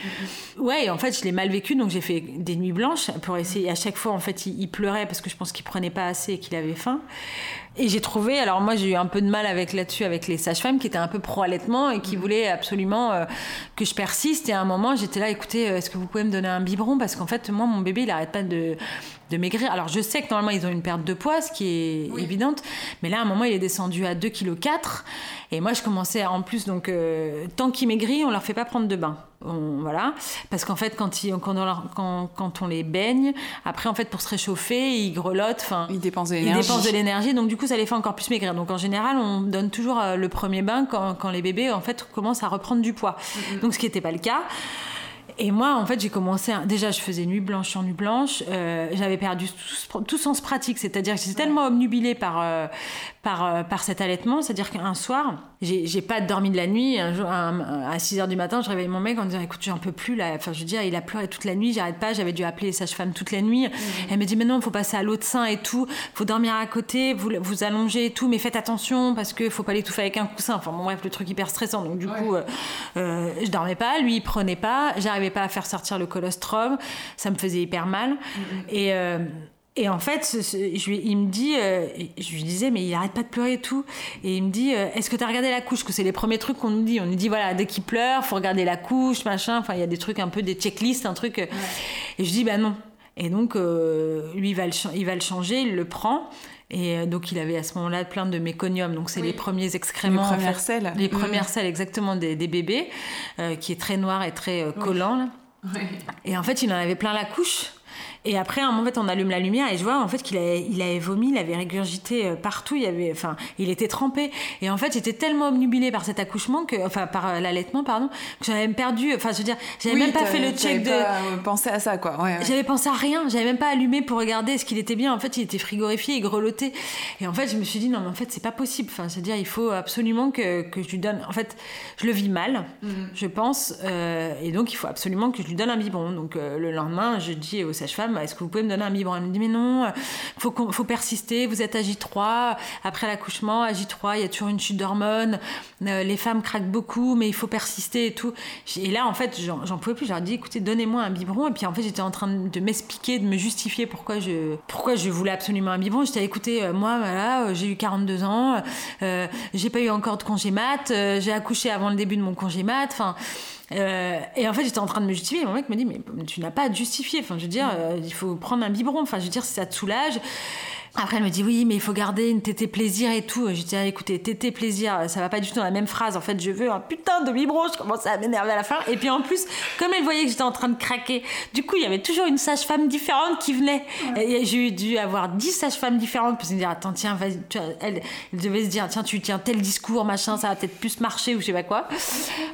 Ouais, et en fait, je l'ai mal vécu, donc j'ai fait des nuits blanches pour essayer. À chaque fois, en fait, il, pleurait parce que je pense qu'il prenait pas assez et qu'il avait faim. Et j'ai trouvé, alors moi j'ai eu un peu de mal avec là-dessus avec les sages-femmes qui étaient un peu pro-allaitement et qui mm. voulaient absolument euh, que je persiste. Et à un moment j'étais là, écoutez, euh, est-ce que vous pouvez me donner un biberon? Parce qu'en fait, moi mon bébé il arrête pas de, de maigrir. Alors je sais que normalement ils ont une perte de poids, ce qui est évidente, mais là à un moment il est descendu à 2,4 kg. Et moi je commençais en plus, donc euh, tant qu'il maigrit, on leur fait pas prendre de bain. Voilà. Parce qu'en fait quand, quand, on, quand, on les baigne après en fait pour se réchauffer ils grelottent enfin ils dépensent de l'énergie. ils dépensent de l'énergie. Donc du coup ça les fait encore plus maigrir. Donc en général on donne toujours euh, le premier bain quand, quand les bébés en fait commencent à reprendre du poids. Mm-hmm. donc ce qui n'était pas le cas et moi, en fait, j'ai commencé. Déjà, je faisais nuit blanche sur nuit blanche. Euh, j'avais perdu tout, sens pratique, c'est-à-dire que j'étais tellement obnubilée par, euh, par, euh, par cet allaitement. C'est-à-dire qu'un soir, j'ai pas dormi de la nuit. Un jour, à 6 h du matin, je réveille mon mec en disant Écoute, j'en peux plus. Là. Enfin, je veux dire, il a pleuré toute la nuit, j'arrête pas. J'avais dû appeler les sages-femmes toute la nuit. Mmh. Elle me dit Mais non, il faut passer à l'autre sein et tout. faut dormir à côté, vous, vous allonger et tout. Mais faites attention parce qu'il faut pas l'étouffer avec un coussin. Enfin, bon, bref, le truc hyper stressant. Donc, du coup, je dormais pas. Lui, il prenait pas. J'arrivais pas à faire sortir le colostrum. Ça me faisait hyper mal. Mm-hmm. Et. Euh, et en fait, je il me dit, euh, je lui disais, mais il arrête pas de pleurer et tout. Et il me dit, euh, est-ce que tu as regardé la couche? Que c'est les premiers trucs qu'on nous dit. On nous dit, voilà, dès qu'il pleure, faut regarder la couche, machin. Enfin, il y a des trucs un peu, des checklists, un truc. Et je dis, bah non. Et donc, lui, il va, le, il va le changer, il le prend. Et euh, donc, il avait à ce moment-là plein de méconium. Donc, c'est les premiers excréments. Les premières selles. Les premières mmh. selles, exactement, des, bébés, euh, qui est très noir et très euh, collant. Et en fait, il en avait plein la couche. Et après, en fait, on allume la lumière et je vois en fait qu'il avait, il avait vomi, il avait régurgité euh, partout. Il avait, enfin, il était trempé. Et en fait, j'étais tellement obnubilée par cet accouchement que, enfin, par euh, l'allaitement, pardon, que j'avais même perdu. Enfin, je veux dire, j'avais même pas fait le check de. Pas pensé à ça, quoi. Ouais, J'avais pensé à rien. J'avais même pas allumé pour regarder ce qu'il était bien. En fait, il était frigorifié et grelotté. Et en fait, je me suis dit non, mais en fait, c'est pas possible. Enfin, c'est-à-dire, il faut absolument que, que je lui donne. En fait, je le vis mal, mm. je pense, et donc il faut absolument que je lui donne un biberon. Donc le lendemain, je dis aux sages-femmes est-ce que vous pouvez me donner un biberon? Elle me dit, mais non, faut, faut persister, vous êtes à J3, après l'accouchement, à J3, il y a toujours une chute d'hormones, euh, les femmes craquent beaucoup, mais il faut persister et tout. Et là, en fait, j'en pouvais plus, je leur ai dit, écoutez, donnez-moi un biberon. Et puis, en fait, j'étais en train de m'expliquer, de me justifier pourquoi je, pourquoi je voulais absolument un biberon. J'étais, écoutez, euh, moi, voilà, euh, j'ai eu 42 ans, j'ai pas eu encore de congé mat, j'ai accouché avant le début de mon congé mat, enfin... Euh, et en fait, j'étais en train de me justifier. Mon mec me dit Mais tu n'as pas à te justifier. Enfin, je veux dire, euh, il faut prendre un biberon. Enfin, je veux dire, ça te soulage. Après, elle me dit oui, mais il faut garder une tété plaisir et tout. Je dis ah, écoutez, tété plaisir, ça va pas du tout dans la même phrase. En fait, je veux un putain de biberon. Je commençais à m'énerver à la fin. Et puis en plus, comme elle voyait que j'étais en train de craquer, du coup, il y avait toujours une sage-femme différente qui venait. Et j'ai dû avoir dix sages-femmes différentes pour se dire attends, tiens, vas-y. Elle, elle, devait se dire tiens, tu tiens tel discours, machin, ça va peut-être plus marcher ou je sais pas quoi.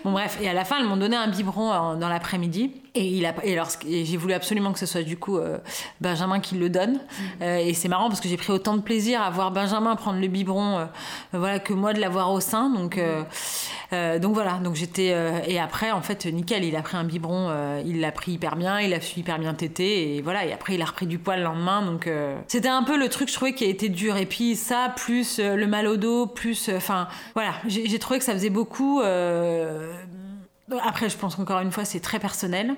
Bon, bref. Et à la fin, elles m'ont donné un biberon euh, dans l'après-midi. Et, il a, et alors, j'ai voulu absolument que ce soit du coup euh, Benjamin qui le donne. Mm. Euh, et c'est marrant parce que j'ai pris autant de plaisir à voir Benjamin prendre le biberon euh, voilà, que moi de l'avoir au sein. Donc, mm. donc voilà, donc j'étais. et après, en fait, nickel, il a pris un biberon, il l'a pris hyper bien, il a su hyper bien téter. Et voilà, et après, il a repris du poids le lendemain. Donc c'était un peu le truc, je trouvais, qui a été dur. Et puis ça, plus le mal au dos, plus. Enfin, voilà, j'ai trouvé que ça faisait beaucoup après, je pense qu'encore une fois, c'est très personnel.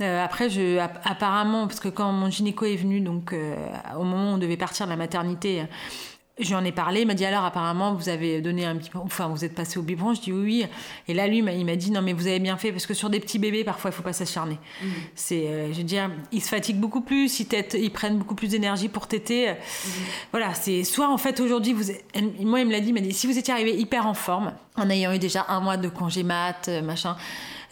Euh, après, je, apparemment, parce que quand mon gynéco est venu, donc euh, au moment où on devait partir de la maternité, je lui en ai parlé, il m'a dit alors apparemment vous avez donné un biberon, enfin vous êtes passé au biberon, je dis oui, oui. Et là lui il m'a dit non mais vous avez bien fait parce que sur des petits bébés parfois il faut pas s'acharner. Mmh. C'est, euh, je veux dire, ils se fatiguent beaucoup plus, ils, ils prennent beaucoup plus d'énergie pour téter. Mmh. Voilà, c'est soit en fait aujourd'hui vous, moi il me l'a dit, il m'a dit si vous étiez arrivé hyper en forme en ayant eu déjà un mois de congé mat, euh, machin,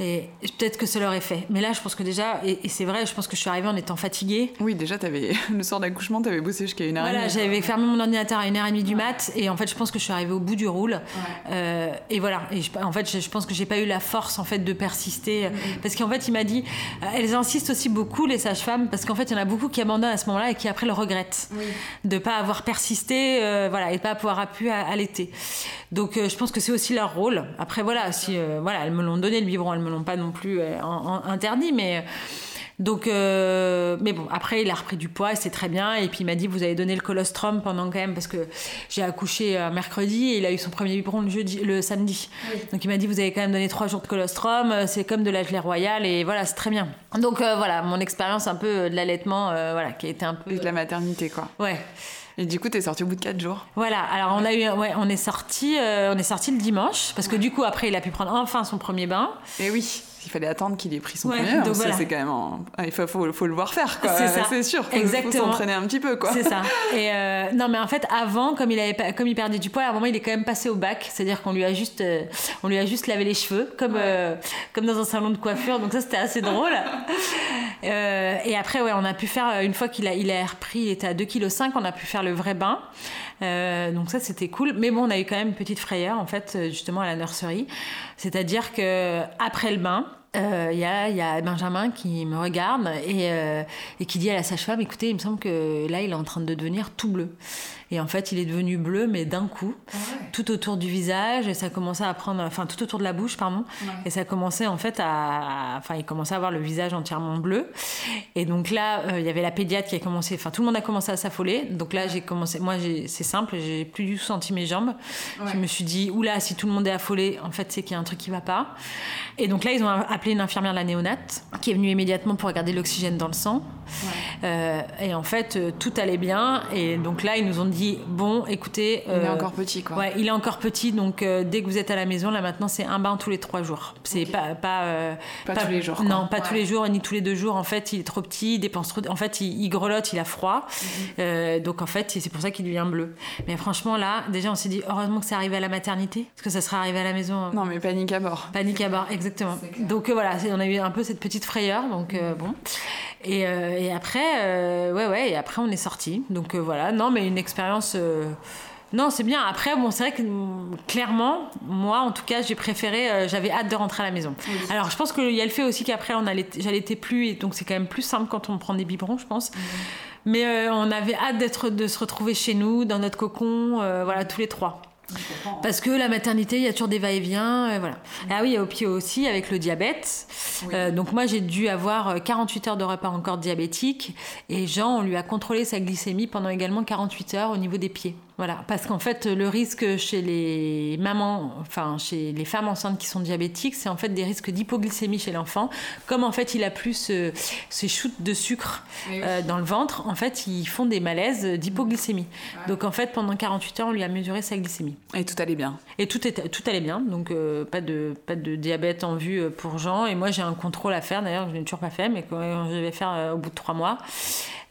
et peut-être que ça leur est fait. Mais là, je pense que déjà, et, c'est vrai, je pense que je suis arrivée en étant fatiguée. Oui, déjà, avais, *laughs* le soir d'accouchement, tu avais bossé jusqu'à une heure voilà, et demie. j'avais fermé mon ordinateur à une heure et demie du mat. Et en fait, je pense que je suis arrivée au bout du roule. Euh, et voilà. Et en fait, je, pense que j'ai pas eu la force en fait de persister. Mm-hmm. Parce qu'en fait, il m'a dit, euh, elles insistent aussi beaucoup, les sages-femmes, parce qu'en fait, il y en a beaucoup qui abandonnent à ce moment-là et qui après le regrettent. De pas avoir persisté, euh, voilà, et de pas avoir pu allaiter. Donc, je pense que c'est aussi leur rôle. Après, voilà, si, voilà, elles me l'ont donné le biberon, elles me l'ont pas non plus interdit, mais. Donc, euh, mais bon, après, il a repris du poids, c'est très bien. Et puis, il m'a dit, vous avez donné le colostrum pendant quand même, parce que j'ai accouché euh, mercredi et il a eu son premier biberon le, jeudi, le samedi. Donc, il m'a dit, vous avez quand même donné trois jours de colostrum, euh, c'est comme de la gelée royale et voilà, c'est très bien. Donc, voilà, mon expérience un peu de l'allaitement, voilà, qui a été un peu. de la maternité, quoi. Ouais. Et du coup, t'es sorti au bout de 4 jours. Voilà. Alors, on a eu, ouais, on est sorti, on est sorti le dimanche parce que du coup, après, il a pu prendre enfin son premier bain. Et oui il fallait attendre qu'il ait pris son premier. Donc c'est quand même. Il faut, faut, le voir faire, quoi. C'est sûr. Exactement. Il faut s'entraîner un petit peu, quoi. C'est ça. *laughs* Et euh, non, mais en fait, avant, comme il, avait, comme il perdait du poids, à un moment, il est quand même passé au bac. C'est-à-dire qu'on lui, a juste, euh, on lui a juste lavé les cheveux, comme, euh, comme dans un salon de coiffure. Donc ça, c'était assez drôle. *laughs* et après, ouais, on a pu faire, une fois qu'il a, il a repris, il était à 2,5 kg, on a pu faire le vrai bain. Donc ça, c'était cool. Mais bon, on a eu quand même une petite frayeur, en fait, justement, à la nurserie. C'est-à-dire que après le bain, il euh, y, a, y, a, Benjamin qui me regarde et, euh, et qui dit à la sage-femme écoutez, il me semble que là, il est en train de devenir tout bleu. Et en fait, il est devenu bleu, mais d'un coup, ah tout autour du visage, et ça commençait à prendre, enfin, tout autour de la bouche, pardon. Et ça commençait en fait à, enfin, il commençait à avoir le visage entièrement bleu. Et donc là, euh, il y avait la pédiatre qui a commencé, enfin, tout le monde a commencé à s'affoler. Donc là, j'ai commencé, moi, c'est simple, j'ai plus du tout senti mes jambes. Je me suis dit, oula, si tout le monde est affolé, en fait, c'est qu'il y a un truc qui va pas. Et donc là, ils ont appelé une infirmière de la néonate qui est venue immédiatement pour regarder l'oxygène dans le sang. Euh, et en fait, euh, tout allait bien. Et donc là, ils nous ont dit bon, écoutez. il est encore petit, quoi. Ouais, il est encore petit, donc euh, dès que vous êtes à la maison, là maintenant, c'est un bain tous les trois jours. C'est pas pas, pas, tous les jours. Non, pas tous les jours ni tous les deux jours. En fait, il est trop petit, il dépense trop. En fait, il, grelotte, il a froid. Mhm. donc en fait, c'est pour ça qu'il devient bleu. Mais franchement, là, déjà, on s'est dit heureusement que c'est arrivé à la maternité, parce que ça serait arrivé à la maison. Non, mais panique à bord. Panique à bord, exactement. Donc voilà, on a eu un peu cette petite frayeur. Donc bon. Et, et après, ouais, ouais. Et après, on est sorti. Donc voilà. Non, mais une expérience. Non, c'est bien. Après, bon, c'est vrai que clairement, moi, en tout cas, j'ai préféré, euh, j'avais hâte de rentrer à la maison. Alors, je pense qu'il y a le fait aussi qu'après, on j'allaitais plus, et donc c'est quand même plus simple quand on prend des biberons, je pense. Mais euh, on avait hâte d'être, de se retrouver chez nous, dans notre cocon, euh, voilà, tous les trois. Parce que la maternité, il y a toujours des va-et-vient. voilà. Ah oui, et aussi avec le diabète. donc moi, j'ai dû avoir 48 heures de repas encore diabétique. Et Jean, on lui a contrôlé sa glycémie pendant également 48 heures au niveau des pieds. Voilà, parce qu'en fait, le risque chez les mamans, enfin chez les femmes enceintes qui sont diabétiques, c'est en fait des risques d'hypoglycémie chez l'enfant. Comme en fait, il a plus ces shoots de sucre euh, dans le ventre, en fait, ils font des malaises d'hypoglycémie. Donc en fait, pendant 48 heures, on lui a mesuré sa glycémie. Et tout allait bien. Et tout, était, tout allait bien, donc euh, pas, de, pas de diabète en vue euh, pour Jean. Et moi, j'ai un contrôle à faire, d'ailleurs, je n'ai toujours pas fait, mais que je vais faire au bout de trois mois.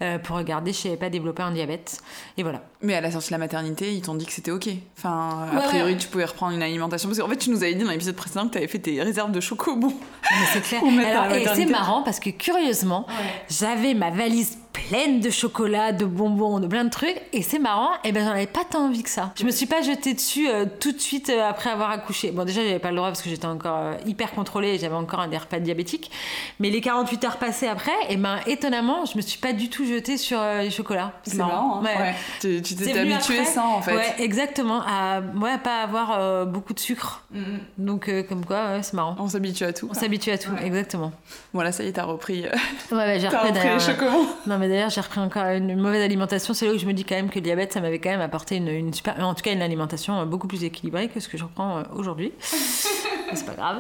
Euh, pour regarder si je n'avais pas développé un diabète. Et voilà. Mais à la sortie de la maternité, ils t'ont dit que c'était OK. Enfin, a priori, tu pouvais reprendre une alimentation. Parce qu'en fait, tu nous avais dit dans l'épisode précédent que tu avais fait tes réserves de chocobon. Mais c'est clair. *laughs* et c'est marrant parce que curieusement, j'avais ma valise pleine de chocolat, de bonbons, de plein de trucs. Et c'est marrant, et ben j'en avais pas tant envie que ça. Je me suis pas jetée dessus euh, tout de suite euh, après avoir accouché. Bon, déjà, j'avais pas le droit parce que j'étais encore euh, hyper contrôlée et j'avais encore un des repas diabétiques. Mais les 48 heures passées après, et ben étonnamment, je me suis pas du tout jetée sur les chocolats. C'est marrant. hein. ouais. Tu t'es habituée ça en fait. Ouais, exactement. À ouais, pas avoir beaucoup de sucre. Mm-hmm. Donc, comme quoi, c'est marrant. On s'habitue à tout. On s'habitue à tout, exactement. Voilà, ça y est, t'as repris. Ouais, j'ai repris, repris les chocobons. Non, mais d'ailleurs, j'ai repris encore une mauvaise alimentation. C'est là où je me dis quand même que le diabète, ça m'avait quand même apporté une, super. En tout cas, une alimentation beaucoup plus équilibrée que ce que je reprends euh, aujourd'hui. *laughs* *laughs* c'est pas grave.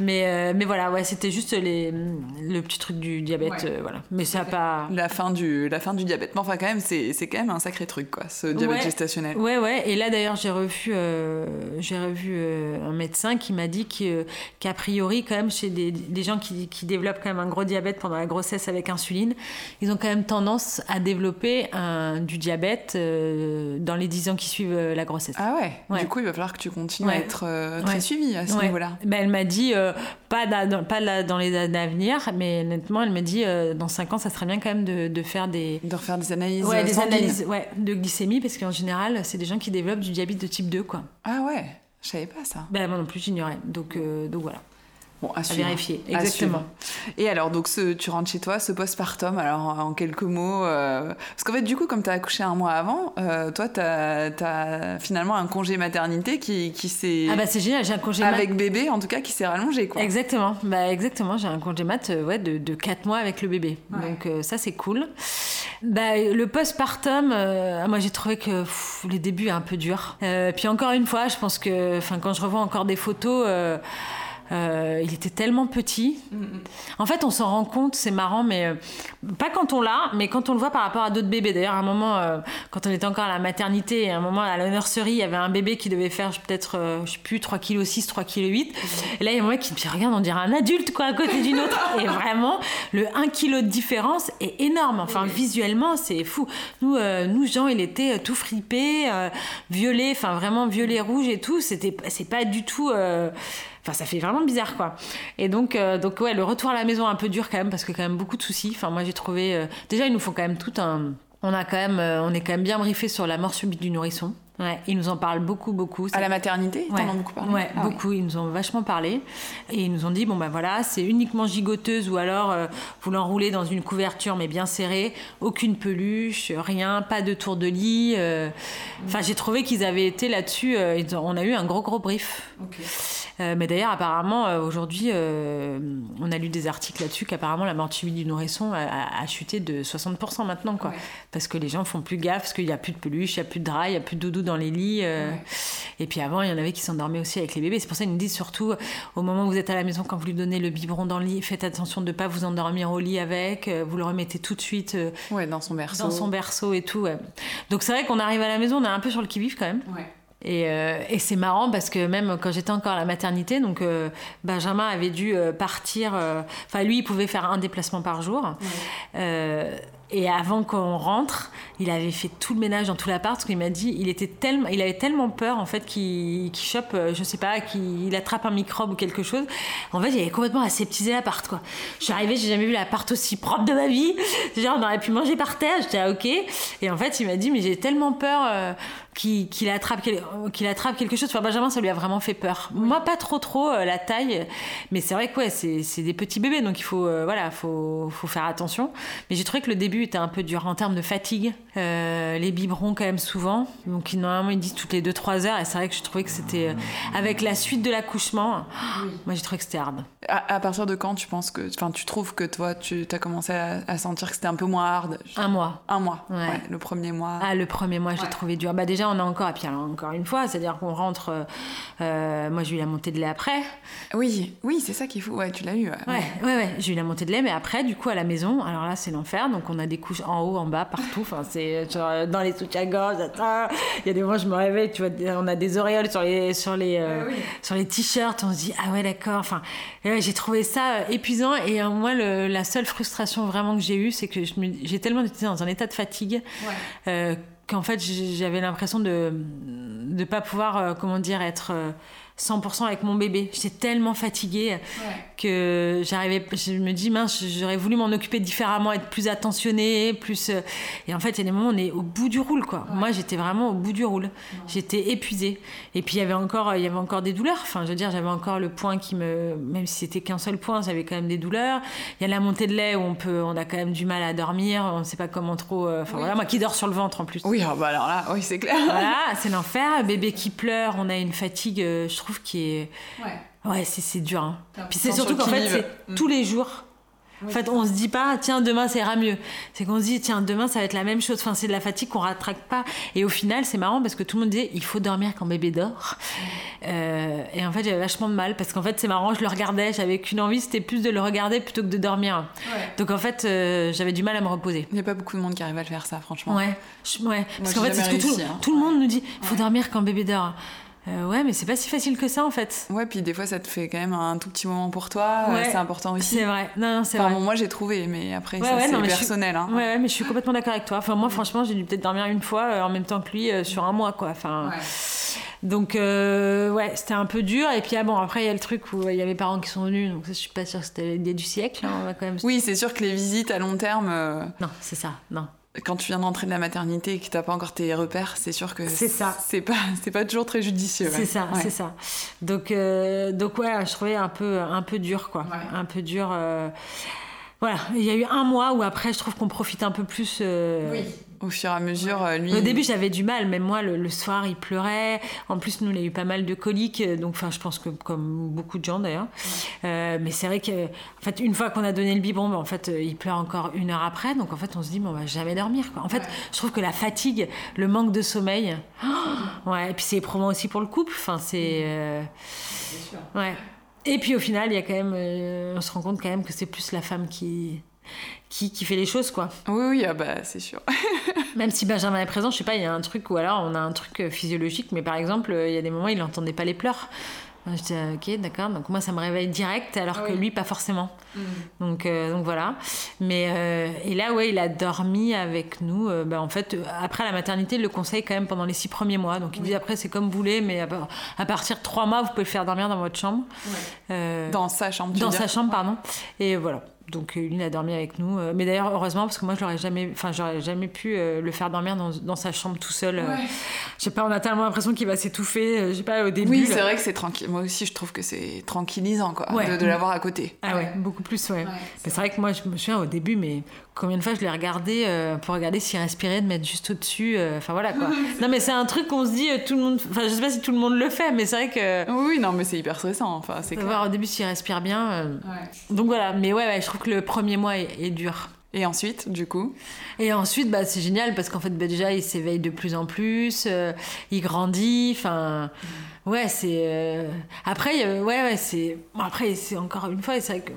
Mais, euh, mais voilà, ouais, c'était juste les, le petit truc du diabète. Euh, voilà. Mais ça pas. La fin, du, la fin du diabète. Mais enfin, quand même, c'est, quand même un sacré truc, quoi, ce diabète gestationnel. Ouais, ouais. Et là, d'ailleurs, j'ai revu, j'ai revu un médecin qui m'a dit qu'a priori, quand même, chez des, des gens qui, qui développent quand même un gros diabète pendant la grossesse avec insuline, ils ont quand même tendance à développer un, du diabète euh, dans les 10 ans qui suivent euh, la grossesse. Ah ouais. Du coup, il va falloir que tu continues à être euh, très suivie à ce niveau-là. Ben, elle m'a dit, pas, dans, pas dans les années à venir, mais honnêtement, elle m'a dit, dans 5 ans, ça serait bien quand même de, de faire des... De refaire des analyses Ouais, des analyses ouais, de glycémie, parce qu'en général, c'est des gens qui développent du diabète de type 2, quoi. Ah ouais je savais pas ça. Ben, moi non plus, j'ignorais. Donc, donc voilà. Bon, à, vérifier, exactement. Et alors, donc, ce, tu rentres chez toi, ce postpartum, alors en quelques mots, euh, parce qu'en fait, du coup, comme tu as accouché un mois avant, euh, toi, tu as, finalement un congé maternité qui, qui s'est. Ah, bah c'est génial, j'ai un congé Avec bébé, en tout cas, qui s'est rallongé, quoi. Exactement, bah, exactement, j'ai un congé mat euh, ouais, de, de 4 mois avec le bébé. Donc, ça, c'est cool. Bah, le postpartum, moi, j'ai trouvé que les débuts un peu dur. puis, encore une fois, je pense que quand je revois encore des photos, euh, il était tellement petit. En fait, on s'en rend compte, c'est marrant, mais euh, pas quand on l'a, mais quand on le voit par rapport à d'autres bébés. D'ailleurs, à un moment, euh, quand on était encore à la maternité, à un moment à la nurserie, il y avait un bébé qui devait faire peut-être, je sais plus, 3 kg 6, 3 kg 8. Et là, il y a un qui me dit, regarde, on dirait un adulte, quoi, à côté d'une autre. *laughs* Et vraiment, le 1 kg de différence est énorme. Enfin, visuellement, c'est fou. Nous, nous, Jean, il était tout fripé, violet, enfin, vraiment violet rouge et tout. C'était, c'est pas du tout Enfin, ça fait vraiment bizarre, quoi. Et donc, euh, donc ouais, le retour à la maison un peu dur quand même, parce que quand même beaucoup de soucis. Enfin, moi, j'ai trouvé. Euh, déjà, ils nous font quand même tout un. On a quand même, euh, on est quand même bien briefé sur la mort subite du nourrisson. Ouais, ils nous en parlent beaucoup, beaucoup. À la maternité Ils en ont beaucoup parlé Ouais, ah beaucoup. Ils nous ont vachement parlé. Et ils nous ont dit bon, ben voilà, c'est uniquement gigoteuse ou alors euh, vous l'enroulez dans une couverture mais bien serrée, aucune peluche, rien, pas de tour de lit. Euh. Enfin, j'ai trouvé qu'ils avaient été là-dessus. Euh, on a eu un gros, gros brief. Mais d'ailleurs, apparemment, aujourd'hui, on a lu des articles là-dessus qu'apparemment la mort subite du nourrisson a, chuté de 60% maintenant, quoi. Parce que les gens font plus gaffe, parce qu'il n'y a plus de peluche, il n'y a plus de drap, il n'y a plus de doudou dans les lits. Euh. Et puis avant, il y en avait qui s'endormaient aussi avec les bébés. C'est pour ça qu'ils nous disent surtout, au moment où vous êtes à la maison, quand vous lui donnez le biberon dans le lit, faites attention de ne pas vous endormir au lit avec. Euh, vous le remettez tout de suite euh, ouais, dans son berceau. Dans son berceau et tout. Donc c'est vrai qu'on arrive à la maison, on est un peu sur le qui-vive quand même. Et, et c'est marrant parce que même quand j'étais encore à la maternité, donc Benjamin avait dû partir. Enfin, lui, il pouvait faire un déplacement par jour. Et avant qu'on rentre, il avait fait tout le ménage dans tout l'appart parce qu'il m'a dit il était tellement, il avait tellement peur en fait qu'il chope, euh, je sais pas, qu'il attrape un microbe ou quelque chose. En fait, il avait complètement aseptisé l'appart quoi. Je suis arrivée, j'ai jamais vu l'appart aussi propre de ma vie. Genre, on aurait pu manger par terre. J'étais ah, ok. Et en fait, il m'a dit mais j'ai tellement peur. Qu'il attrape, qu'il attrape quelque chose. Enfin, Benjamin, ça lui a vraiment fait peur. Moi, pas trop, trop euh, la taille, mais c'est vrai que ouais, c'est des petits bébés, donc il faut, euh, voilà, faut, faut faire attention. Mais j'ai trouvé que le début était un peu dur en termes de fatigue. Euh, les biberons, quand même, souvent. Donc, normalement, ils disent toutes les 2-3 heures, et c'est vrai que je trouvais que c'était. avec la suite de l'accouchement, moi, j'ai trouvé que c'était hard. À, partir de quand tu penses que. Enfin, tu trouves que toi, tu as commencé à, sentir que c'était un peu moins hard? Un mois. Un mois, ouais. le premier mois. Ah, le premier mois, j'ai trouvé dur. Bah, déjà, on a encore, et puis encore une fois, c'est-à-dire qu'on rentre. Euh, euh, moi, j'ai eu la montée de lait après. Oui, oui, c'est ça qu'il faut. Ouais, tu l'as eu. Ouais, ouais, ouais, j'ai eu la montée de lait, mais après, du coup, à la maison, alors là, c'est l'enfer. Donc, on a des couches en haut, en bas, partout. Enfin, c'est dans les soutiens-gorge. Il y a des moments, je me réveille, tu vois, on a des auréoles sur les, sur les, euh, sur les t-shirts. On se dit, ah ouais, d'accord. Enfin, j'ai trouvé ça épuisant. Et moi, la seule frustration vraiment que j'ai eue, c'est que j'ai tellement été dans un état de fatigue qu'en fait j'avais l'impression de ne pas pouvoir, euh, comment dire, être euh, 100% avec mon bébé. J'étais tellement fatiguée que j'arrivais, je me dis, mince, j'aurais voulu m'en occuper différemment, être plus attentionnée, plus. Euh, et en fait, il y a des moments où on est au bout du roule, quoi. Moi, j'étais vraiment au bout du roule. J'étais épuisée. Et puis, il y avait encore, il y avait encore des douleurs. Enfin, je veux dire, j'avais encore le point qui me. Même si c'était qu'un seul point, j'avais quand même des douleurs. Il y a la montée de lait où on peut, on a quand même du mal à dormir. On ne sait pas comment trop. Euh, enfin, voilà, moi qui dors sur le ventre en plus. Oui, ah bah alors là, oui, c'est clair. Voilà, c'est l'enfer. Bébé qui pleure, on a une fatigue, euh, je trouve, qui est. Ouais, ouais c'est dur. Hein. Puis c'est surtout qu'en fait, c'est mm. tous les jours. En fait, on se dit pas, tiens, demain ça ira mieux. C'est qu'on se dit, tiens, demain ça va être la même chose. Enfin, c'est de la fatigue qu'on rattrape pas. Et au final, c'est marrant parce que tout le monde disait, il faut dormir quand bébé dort. Euh, et en fait, j'avais vachement de mal parce qu'en fait, c'est marrant, je le regardais, j'avais qu'une envie, c'était plus de le regarder plutôt que de dormir. Donc en fait, euh, j'avais du mal à me reposer. Il n'y a pas beaucoup de monde qui arrive à le faire, ça, franchement. Ouais, ouais. parce qu'en fait, c'est tout, hein. tout, le monde nous dit, il faut dormir quand bébé dort. Euh, ouais, mais c'est pas si facile que ça en fait. Ouais, puis des fois ça te fait quand même un tout petit moment pour toi, euh, c'est important aussi. C'est vrai, non, non c'est vrai. moi j'ai trouvé, mais après ça c'est personnel. Hein. Ouais, mais je suis complètement d'accord avec toi. Enfin, moi franchement, j'ai dû peut-être dormir une fois euh, en même temps que lui sur un mois quoi. Enfin. Donc ouais, c'était un peu dur. Et puis ah bon, après il y a le truc où il y avait parents qui sont venus, donc ça, je suis pas sûre que c'était l'idée du siècle. Hein, on va quand même... Oui, c'est sûr que les visites à long terme. Non, c'est ça, non quand tu viens d'entrer de la maternité et que tu n'as pas encore tes repères, c'est sûr que c'est ça. C'est pas *laughs* c'est pas toujours très judicieux. C'est ça, c'est ça. Donc euh, donc ouais, je trouvais un peu un peu dur quoi, un peu dur. Euh, voilà, il y a eu un mois où après je trouve qu'on profite un peu plus. Euh, oui au fur et à mesure, euh, lui. Au début, j'avais du mal. Même moi, le, soir, il pleurait. En plus, nous, on a eu pas mal de coliques. Euh, donc, enfin, je pense que comme beaucoup de gens d'ailleurs. Euh, mais c'est vrai que, en fait, une fois qu'on a donné le biberon, ben, en fait, il pleure encore une heure après. Donc, en fait, on se dit, mais on va jamais dormir. Quoi. En fait, je trouve que la fatigue, le manque de sommeil, *gasps* ouais. Et puis, c'est éprouvant aussi pour le couple. Enfin, c'est. sûr. Ouais. Et puis, au final, il y a quand même, on se rend compte quand même que c'est plus la femme qui qui, qui, fait les choses, quoi. Oui, oui, ah bah, c'est sûr. *laughs* Même si Benjamin est présent, je sais pas, il y a un truc où alors on a un truc euh, physiologique, mais par exemple, il y a des moments, il n'entendait pas les pleurs. Je dis, ok, d'accord. Donc moi, ça me réveille direct, alors ah que lui, pas forcément. Mm. Donc, euh, donc voilà. Mais euh, et là, ouais, il a dormi avec nous. bah, en fait, après la maternité, il le conseille quand même pendant les six premiers mois. Donc il dit après, c'est comme vous voulez, mais à, partir de trois mois, vous pouvez le faire dormir dans votre chambre. dans sa chambre. Dans sa chambre, pardon. Et voilà. Donc Lune a dormi avec nous. Euh, mais d'ailleurs, heureusement, parce que moi, je l'aurais jamais, enfin, j'aurais jamais pu euh, le faire dormir dans, dans, sa chambre tout seul. Euh. Je sais pas, on a tellement l'impression qu'il va s'étouffer. Je sais pas, au début. Oui, c'est vrai que c'est tranquille. Moi aussi, je trouve que c'est tranquillisant, quoi, de, l'avoir à côté. Ah ouais, beaucoup plus, ouais. c'est vrai que moi, je me souviens au début, mais combien de fois je l'ai regardé pour regarder s'il respirait, de mettre juste au-dessus. Enfin voilà, quoi. *laughs* non, mais c'est un truc qu'on se dit, tout le monde. Enfin, je sais pas si tout le monde le fait, mais c'est vrai que. Oui, non, mais c'est hyper stressant. Enfin, c'est voir au début s'il respire bien. Donc voilà, mais ouais, ouais, je trouve que le premier mois est, dur. Et ensuite, du coup Et ensuite, bah, c'est génial parce qu'en fait, bah, déjà, il s'éveille de plus en plus, euh, il grandit. Enfin, Ouais, c'est. Après, ouais, ouais, c'est. après, c'est encore une fois, c'est vrai que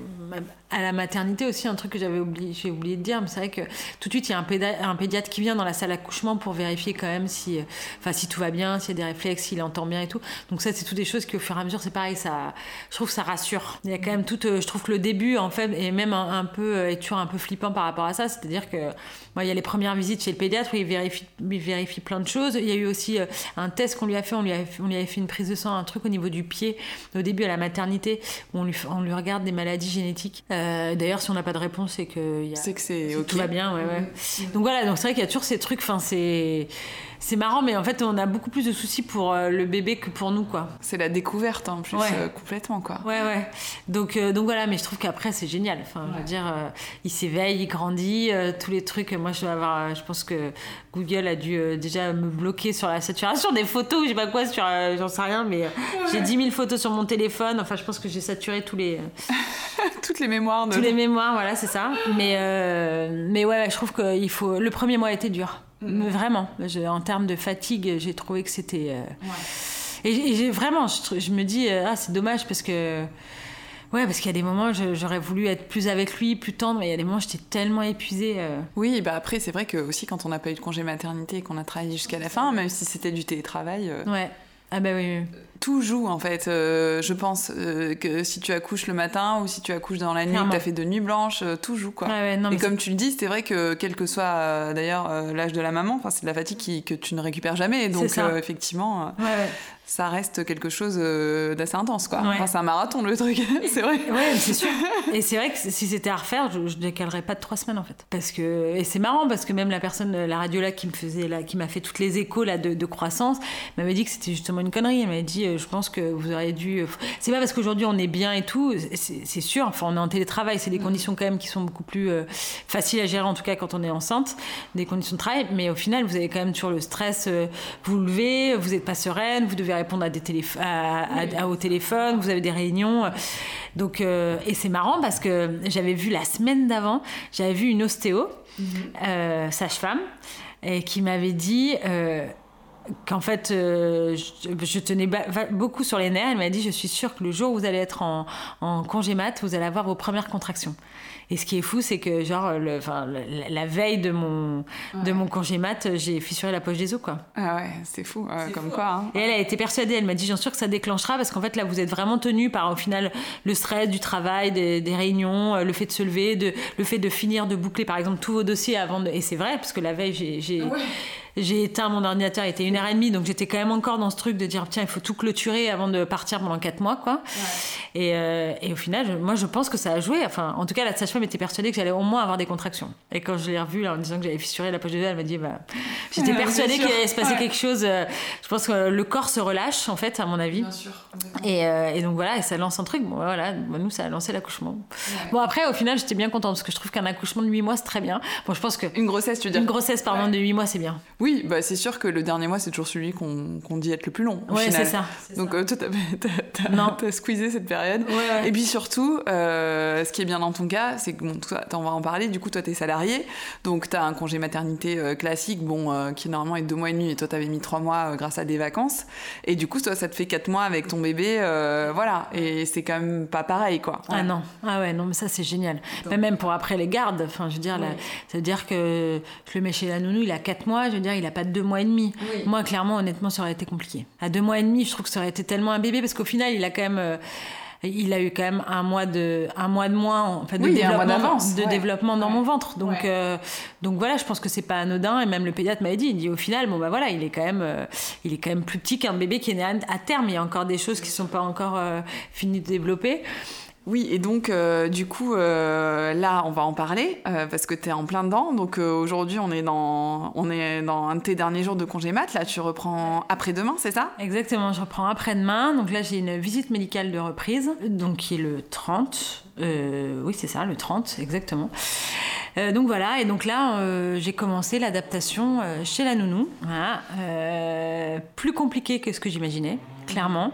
à la maternité aussi, un truc que j'avais oublié, j'ai oublié de dire, mais c'est vrai que tout de suite, il y a un, un, pédiatre qui vient dans la salle d'accouchement pour vérifier quand même si, enfin, si tout va bien, s'il y a des réflexes, s'il entend bien et tout. Donc ça, c'est toutes des choses qui, au fur et à mesure, c'est pareil, ça, je trouve que ça rassure. Il y a quand même tout, je trouve que le début, en fait, est même un, peu, est toujours un peu flippant par rapport à ça. C'est-à-dire que, moi, il y a les premières visites chez le pédiatre où il vérifie, il vérifie plein de choses. Il y a eu aussi un test qu'on lui a fait, on lui, on lui avait fait une prise de sang, un truc au niveau du pied, au début à la maternité, où on lui, on lui regarde des maladies génétiques. Euh, d'ailleurs, si on n'a pas de réponse, c'est que, y a, c'est que c'est tout va bien. Ouais, ouais. Mm. Donc voilà, donc c'est vrai qu'il y a toujours ces trucs. Enfin, c'est c'est marrant, mais en fait, on a beaucoup plus de soucis pour euh, le bébé que pour nous, quoi. C'est la découverte, en plus, euh, complètement, quoi. Ouais, ouais. Donc, donc voilà, mais je trouve qu'après, c'est génial. Enfin, je veux dire, il s'éveille, il grandit, tous les trucs. Moi, je dois avoir, je pense que Google a dû déjà me bloquer sur la saturation des photos, je sais pas quoi, sur, j'en sais rien, mais j'ai 10 000 photos sur mon téléphone. Enfin, je pense que j'ai saturé tous les. *laughs* Toutes les mémoires. De... Tous les mémoires, voilà, c'est ça. Mais, euh, mais ouais, je trouve qu'il faut. Le premier mois était dur. Mm. Vraiment. en termes de fatigue, j'ai trouvé que c'était. Euh, et, j'ai vraiment, je, me dis, euh, ah, c'est dommage parce que. Ouais, parce qu'il y a des moments, j'aurais voulu être plus avec lui, plus tendre, mais il y a des moments, j'étais tellement épuisée. Oui, bah après, c'est vrai que aussi quand on n'a pas eu de congé maternité et qu'on a travaillé jusqu'à la fin, même si c'était du télétravail. Ouais. Ah bah oui. Tout joue en fait. Euh, je pense euh, que si tu accouches le matin ou si tu accouches dans la nuit, tu as fait de nuit blanche, euh, tout joue quoi. et comme tu le dis, c'est vrai que quel que soit d'ailleurs l'âge de la maman, c'est de la fatigue que tu ne récupères jamais. Donc effectivement, ça reste quelque chose euh, d'assez intense, quoi. Enfin, c'est un marathon, le truc, *laughs* c'est vrai. Ouais, c'est sûr. Et c'est vrai que si c'était à refaire, je, ne décalerais pas de trois semaines, en fait. Parce que, et c'est marrant, parce que même la personne, la radiologue qui me faisait, là, qui m'a fait toutes les échos, là, de, de croissance, m'avait dit que c'était justement une connerie. Elle m'avait dit, euh, je pense que vous auriez dû. Euh, c'est pas parce qu'aujourd'hui on est bien et tout, c'est sûr. Enfin, on est en télétravail, c'est des mm. conditions quand même qui sont beaucoup plus faciles à gérer, en tout cas quand on est enceinte, des conditions de travail. Mais au final, vous avez quand même toujours le stress. vous vous levez, vous n'êtes pas sereine, vous devez répondre à des téléphones, à, au téléphone, vous avez des réunions. Donc, euh, et c'est marrant parce que j'avais vu la semaine d'avant, j'avais vu une ostéo, mhm. euh, sage-femme, qui m'avait dit. Euh, qu'en fait, je, tenais beaucoup sur les nerfs. Elle m'a dit, je suis sûre que le jour où vous allez être en, en congé mat, vous allez avoir vos premières contractions. Et ce qui est fou, c'est que genre le, enfin, la veille de mon de mon congé mat, j'ai fissuré la poche des os quoi. Ah ouais, c'est fou, comme quoi. Hein. Et elle a été persuadée, elle m'a dit j'en suis sûre que ça déclenchera parce qu'en fait là vous êtes vraiment tenu par au final le stress du travail, des, des, réunions, euh, le fait de se lever, de le fait de finir de boucler par exemple tous vos dossiers avant de et c'est vrai parce que la veille j'ai j'ai éteint mon ordinateur, il était une heure et demie, donc j'étais quand même encore dans ce truc de dire tiens, il faut tout clôturer avant de partir pendant quatre mois, quoi. Et, euh, et, au final, moi, je pense que ça a joué. Enfin, en tout cas, la sage-femme était persuadée que j'allais au moins avoir des contractions. Et quand je l'ai revue, là, en disant que j'avais fissuré la poche de elle m'a dit bah, j'étais persuadée qu'il allait se passer quelque chose. Euh, je pense que le corps se relâche, en fait, à mon avis. Bien sûr. Et, euh, et, donc voilà, et ça lance un truc. Bon, voilà, nous, ça a lancé l'accouchement. Bon, après, au final, j'étais bien contente parce que je trouve qu'un accouchement de 8 mois, c'est très bien. Bon, je pense que. Une grossesse, tu veux dire Une grossesse, pardon, de 8 mois, c'est bien. Oui, bah, c'est sûr que le dernier mois, c'est toujours celui qu'on dit être le plus long. Oui, c'est ça. Donc, euh, toi, t'as squeezé cette période. Et puis surtout, euh, ce qui est bien dans ton cas, c'est que, bon, toi, on va en parler, du coup, toi, t'es salarié. Donc, t'as un congé maternité euh, classique, bon, qui normalement est deux mois et demi, et toi, t'avais mis trois mois grâce à des vacances. Et du coup, toi, ça te fait quatre mois avec ton bébé. voilà. Et c'est quand même pas pareil, quoi. Ah non. Ah ouais, non, mais ça, c'est génial. Mais même pour après les gardes, enfin, je veux dire, ça veut dire que je le mets chez la nounou, il a quatre mois, je veux dire, il a pas deux mois et demi. Moi, clairement, honnêtement, ça aurait été compliqué. À deux mois et demi, je trouve que ça aurait été tellement un bébé parce qu'au final, il a quand même. Euh, il a eu quand même un mois de un mois de moins en fait, de développement de développement dans mon ventre. Donc euh, donc voilà je pense que c'est pas anodin. Et même le pédiatre m'a dit il dit au final bon bah voilà il est quand même euh, il est quand même plus petit qu'un bébé qui est né à, terme. Il y a encore des choses qui sont pas encore finies de développer oui, et donc euh, du coup, euh, là, on va en parler euh, parce que tu es en plein dedans. Donc aujourd'hui, on, est dans, un de tes derniers jours de congé mat. Là, tu reprends après-demain, c'est ça? Exactement, je reprends après-demain. Donc là, j'ai une visite médicale de reprise, donc qui est le 30. oui, c'est ça, le 30, exactement. donc voilà, et donc là, j'ai commencé l'adaptation chez la nounou. Plus compliqué que ce que j'imaginais clairement.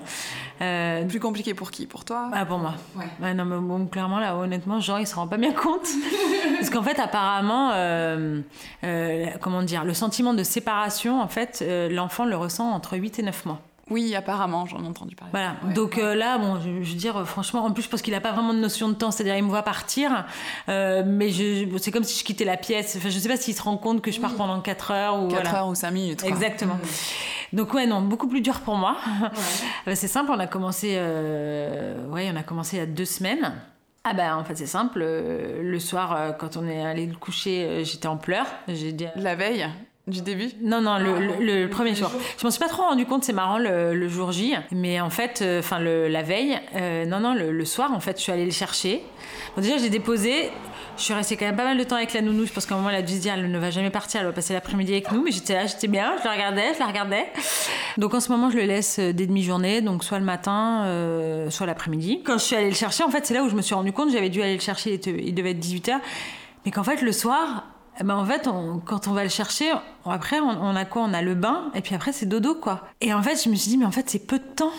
Euh, plus compliqué pour qui? Pour toi? Ah, Pour moi. Ouais. non, mais bon, clairement, là, honnêtement, genre, il se rend pas bien compte. *laughs* Parce qu'en fait, apparemment, euh, euh, comment dire, le sentiment de séparation, en fait, l'enfant le ressent entre 8 et 9 mois. Oui, apparemment, j'en ai entendu parler. Voilà. Donc euh, là, bon, je, veux dire, franchement, en plus, je pense qu'il n'a pas vraiment de notion de temps. C'est-à-dire, il me voit partir, euh, mais c'est comme si je quittais la pièce. Enfin, je ne sais pas s'il se rend compte que je pars pendant 4 heures ou. 4 heures ou 5 minutes. Exactement. Mm. Donc ouais, non, beaucoup plus dur pour moi. Ouais. *laughs* c'est simple, on a commencé, euh, ouais, on a commencé il y a deux semaines. Ah ben en fait c'est simple, le soir quand on est allé le coucher, j'étais en pleurs. J'ai dit... La veille? Du début Non, non, le, premier jour. Je m'en suis pas trop rendu compte, c'est marrant le, jour J. Mais en fait, euh, enfin la veille, euh, non, non, le, soir, en fait, je suis allée le chercher. Bon, déjà, j'ai déposé. Je suis restée quand même pas mal de temps avec la nounou. Je pense qu'à un moment, elle a dû se dire, elle ne va jamais partir, elle va passer l'après-midi avec nous. Mais j'étais là, j'étais bien, je la regardais, je la regardais. Donc en ce moment, je le laisse euh, des demi-journées, donc soit le matin, soit l'après-midi. Quand je suis allée le chercher, en fait, c'est là où je me suis rendu compte, j'avais dû aller le chercher, il devait être 18h. Mais qu'en fait, le soir, eh ben en fait, quand on va le chercher, après, on, a quoi? On a le bain, et puis après, c'est dodo, quoi. Et en fait, je me suis dit, mais en fait, c'est peu de temps.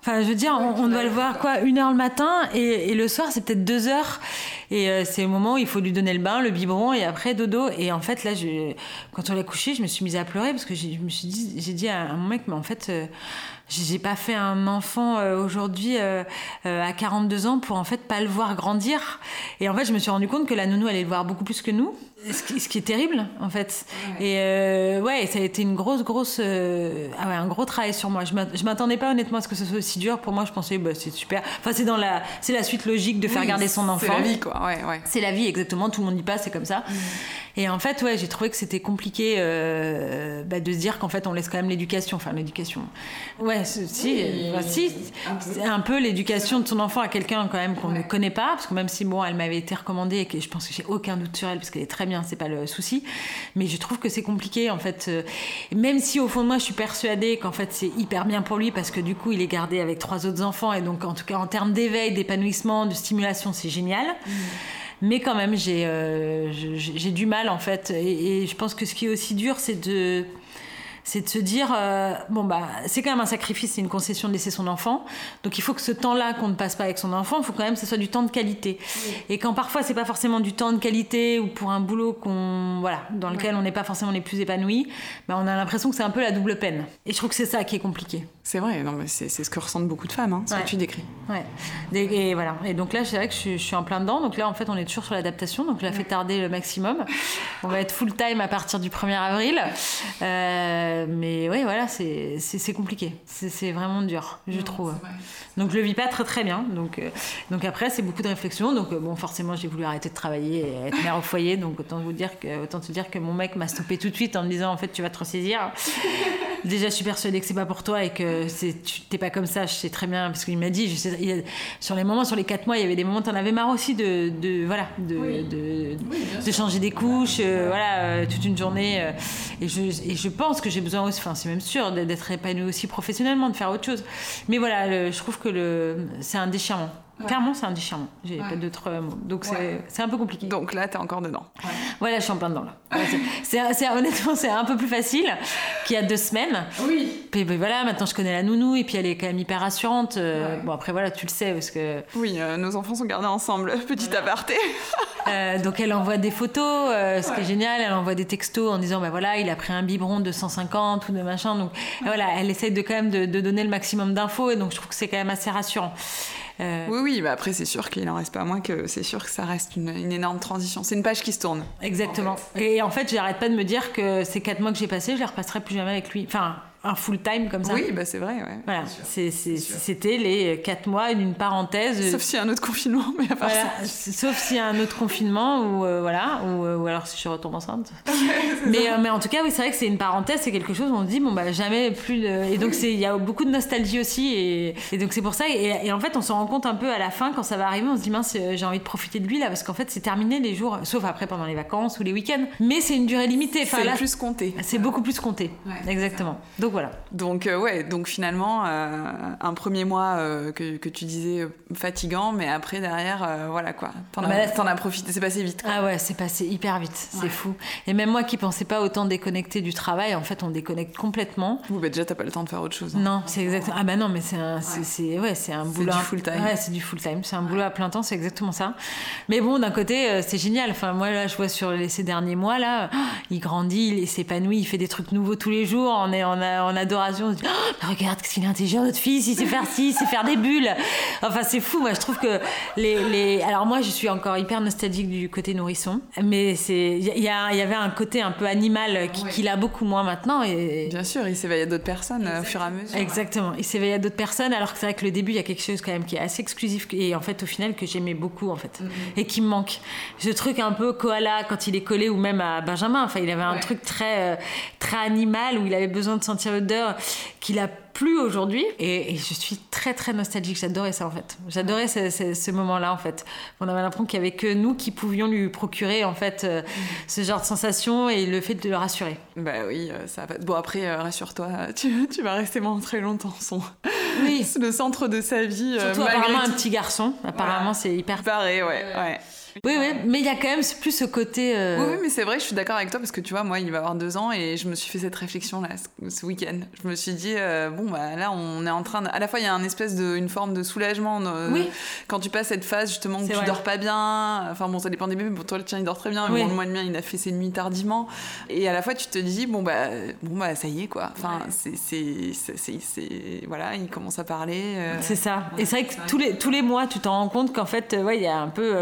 Enfin, je veux dire, on, doit le voir quoi Une heure le matin et, le soir, c'est peut-être deux heures. Et euh, c'est le moment où il faut lui donner le bain, le biberon et après dodo. Et en fait, là, quand on l'a couché, je me suis mise à pleurer parce que je me suis dit, j'ai dit à mon mec, mais en fait, euh, j'ai pas fait un enfant euh, aujourd'hui à 42 ans pour en fait pas le voir grandir. Et en fait, je me suis rendu compte que la nounou allait le voir beaucoup plus que nous ce qui, est terrible en fait. Et euh, ouais, ça a été une grosse, grosse, euh, ah ouais, un gros travail sur moi. Je m'attendais pas honnêtement à ce que ce soit aussi dur. Pour moi, je pensais, bah, c'est super. Enfin, c'est dans la, c'est la suite logique de faire garder son enfant. C'est la vie, quoi. Ouais, ouais. C'est la vie, exactement. Tout le monde y passe, c'est comme ça. Mm. Et en fait, ouais, j'ai trouvé que c'était compliqué euh, bah, de se dire qu'en fait, on laisse quand même l'éducation. Enfin, l'éducation. Ouais, si, si, c'est un peu l'éducation de son enfant à quelqu'un quand même qu'on ne connaît pas, parce que même si bon, elle m'avait été recommandée et que je pense que j'ai aucun doute sur elle, parce qu'elle est très bien, c'est pas le souci. Mais je trouve que c'est compliqué en fait. Euh, même si au fond de moi, je suis persuadée qu'en fait, c'est hyper bien pour lui, parce que du coup, il est gardé avec trois autres enfants, et donc en tout cas en termes d'éveil, d'épanouissement, de stimulation, c'est génial. Mmh. Mais quand même, j'ai euh, j'ai du mal en fait. Et, je pense que ce qui est aussi dur, c'est de c'est de se dire euh, bon bah c'est quand même un sacrifice, c'est une concession de laisser son enfant. Donc il faut que ce temps-là qu'on ne passe pas avec son enfant, il faut quand même que ce soit du temps de qualité. Et quand parfois c'est pas forcément du temps de qualité ou pour un boulot qu'on voilà dans lequel on n'est pas forcément les plus épanouis, bah, on a l'impression que c'est un peu la double peine. Et je trouve que c'est ça qui est compliqué. C'est vrai, c'est, ce que ressentent beaucoup de femmes, hein, ce que tu décris. Ouais. Et, voilà. Et donc là, c'est vrai que je, suis en plein dedans. Donc là, en fait, on est toujours sur l'adaptation. Donc je la fais tarder le maximum. On va être full time à partir du 1er avril. Euh, mais oui, voilà, c'est, compliqué. C'est, vraiment dur, je trouve. Donc je le vis pas très très bien. Donc, euh, donc après, c'est beaucoup de réflexion. Donc euh, bon, forcément, j'ai voulu arrêter de travailler et être mère au foyer. Donc autant vous dire que, autant te dire que mon mec m'a stoppé tout de suite en me disant en fait, tu vas te ressaisir. Déjà, je suis persuadée que c'est pas pour toi et que tu t'es pas comme ça. Je sais très bien parce qu'il m'a dit. Je sais, sur les moments, sur les quatre mois, il y avait des moments, t'en avais marre aussi de, de voilà, de, de, de, changer des couches, euh, voilà, toute une journée. et je, et je pense que j'ai besoin aussi, enfin, c'est même sûr d'être épanouie aussi professionnellement, de faire autre chose. Mais voilà, je trouve que c'est un déchirement. Clairement, c'est un déchirement. J'ai pas d'autres mots. Donc, c'est un peu compliqué. Donc là, t'es encore dedans. Voilà, je suis en plein dedans là. *laughs* c'est honnêtement, c'est un peu plus facile qu'il y a deux semaines. Oui. Puis ben, voilà, maintenant je connais la nounou et puis elle est quand même hyper rassurante. Euh, bon, après voilà, tu le sais parce que. Oui, euh, nos enfants sont gardés ensemble. *laughs* Petit aparté. Euh, donc elle envoie des photos, ce qui est génial. Elle envoie des textos en disant, ben voilà, il a pris un biberon de 150 ou de machin. Donc voilà, elle essaye de quand même de, de donner le maximum d'infos et donc je trouve que c'est quand même assez rassurant. Euh, oui, oui, mais après, c'est sûr qu'il n'en reste pas moins que c'est sûr que ça reste une, énorme transition. C'est une page qui se tourne. Exactement. Et en fait, j'arrête pas de me dire que ces quatre mois que j'ai passés, je les repasserai plus jamais avec lui. Enfin, un full time comme ça. Oui, bah c'est vrai. Ouais. Voilà, c'était les quatre mois d'une parenthèse. Sauf s'il y a un autre confinement, mais à part ça. Sauf s'il y a un autre confinement ou euh, voilà, euh, ou, alors si je retombe enceinte. *laughs* mais, euh, mais en tout cas, oui, c'est vrai que c'est une parenthèse, c'est quelque chose où on se dit bon bah jamais plus de. Et donc c'est il y a beaucoup de nostalgie aussi et, et donc c'est pour ça et, en fait on se rend compte un peu à la fin quand ça va arriver, on se dit mince j'ai envie de profiter de lui là parce qu'en fait c'est terminé les jours, sauf après pendant les vacances ou les week-ends. Mais c'est une durée limitée. Enfin, c'est plus compté. C'est beaucoup plus compté. Exactement. Donc voilà. Donc euh, ouais, donc finalement euh, un premier mois euh, que, que, tu disais fatigant, mais après derrière voilà quoi, t'en as, bah, as, profité, c'est passé vite. Ah ouais, c'est passé hyper vite, c'est fou. Et même moi qui pensais pas autant déconnecter du travail, en fait on déconnecte complètement. Oui, bah déjà t'as pas le temps de faire autre chose. Hein. Non, c'est exactement. Ah bah non, mais c'est un, c'est ouais, c'est un boulot. du full time. Ouais, c'est du full time. C'est un boulot à plein temps, c'est exactement ça. Mais bon, d'un côté, c'est génial. Enfin moi là, je vois sur les, ces derniers mois là, il grandit, il s'épanouit, il fait des trucs nouveaux tous les jours. On est, on a, en adoration. On dit, oh, regarde, qu'est-ce qu'il est intelligent, notre fils, il sait faire ci, il sait faire des bulles. Enfin, c'est fou. Moi, je trouve que les, les, Alors, moi, je suis encore hyper nostalgique du côté nourrisson. Mais il y, y, avait un côté un peu animal qu'il a beaucoup moins maintenant. Et... Bien sûr, il s'éveille à d'autres personnes euh, au fur et à mesure. Exactement. Il s'éveille à d'autres personnes, alors que c'est vrai que le début, il y a quelque chose quand même qui est assez exclusif. Et en fait, au final, que j'aimais beaucoup, en fait. Mm-hmm. Et qui me manque. Ce truc un peu koala quand il est collé, ou même à Benjamin. Enfin, il avait un truc très, euh, très animal où il avait besoin de sentir l'odeur qu'il a plus aujourd'hui. Et, je suis très, très nostalgique. J'adorais ça, en fait. J'adorais ce, moment-là, en fait. On avait l'impression qu'il n'y avait que nous qui pouvions lui procurer, en fait, euh, ce genre de sensation et le fait de le rassurer. Bah oui, euh, ça va. Bon, après, rassure-toi, tu, tu vas rester vraiment très longtemps. Son... Oui. *laughs* le centre de sa vie. Surtout, apparemment, un petit garçon. Apparemment, c'est hyper. Pareil, ouais. ouais. Oui, oui, mais il y a quand même plus ce côté. Euh, oui, oui, mais c'est vrai, je suis d'accord avec toi parce que tu vois, moi, il va avoir deux ans et je me suis fait cette réflexion là ce, week-end. Je me suis dit, euh, bon, bah là, on est en train de. À la fois, il y a une espèce de, une forme de soulagement oui. quand tu passes cette phase justement où tu dors pas bien. Enfin, bon, ça dépend des bébés, pour toi, le tien, il dort très bien. Mais bon, le mien, il a fait ses nuits tardivement. Et à la fois, tu te dis, bon, bah, bon, bah ça y est, quoi. Enfin, c'est. Voilà, il commence à parler. Euh. C'est ça. Et c'est vrai que tous les, tous les mois, tu t'en rends compte qu'en fait, ouais, il y a un peu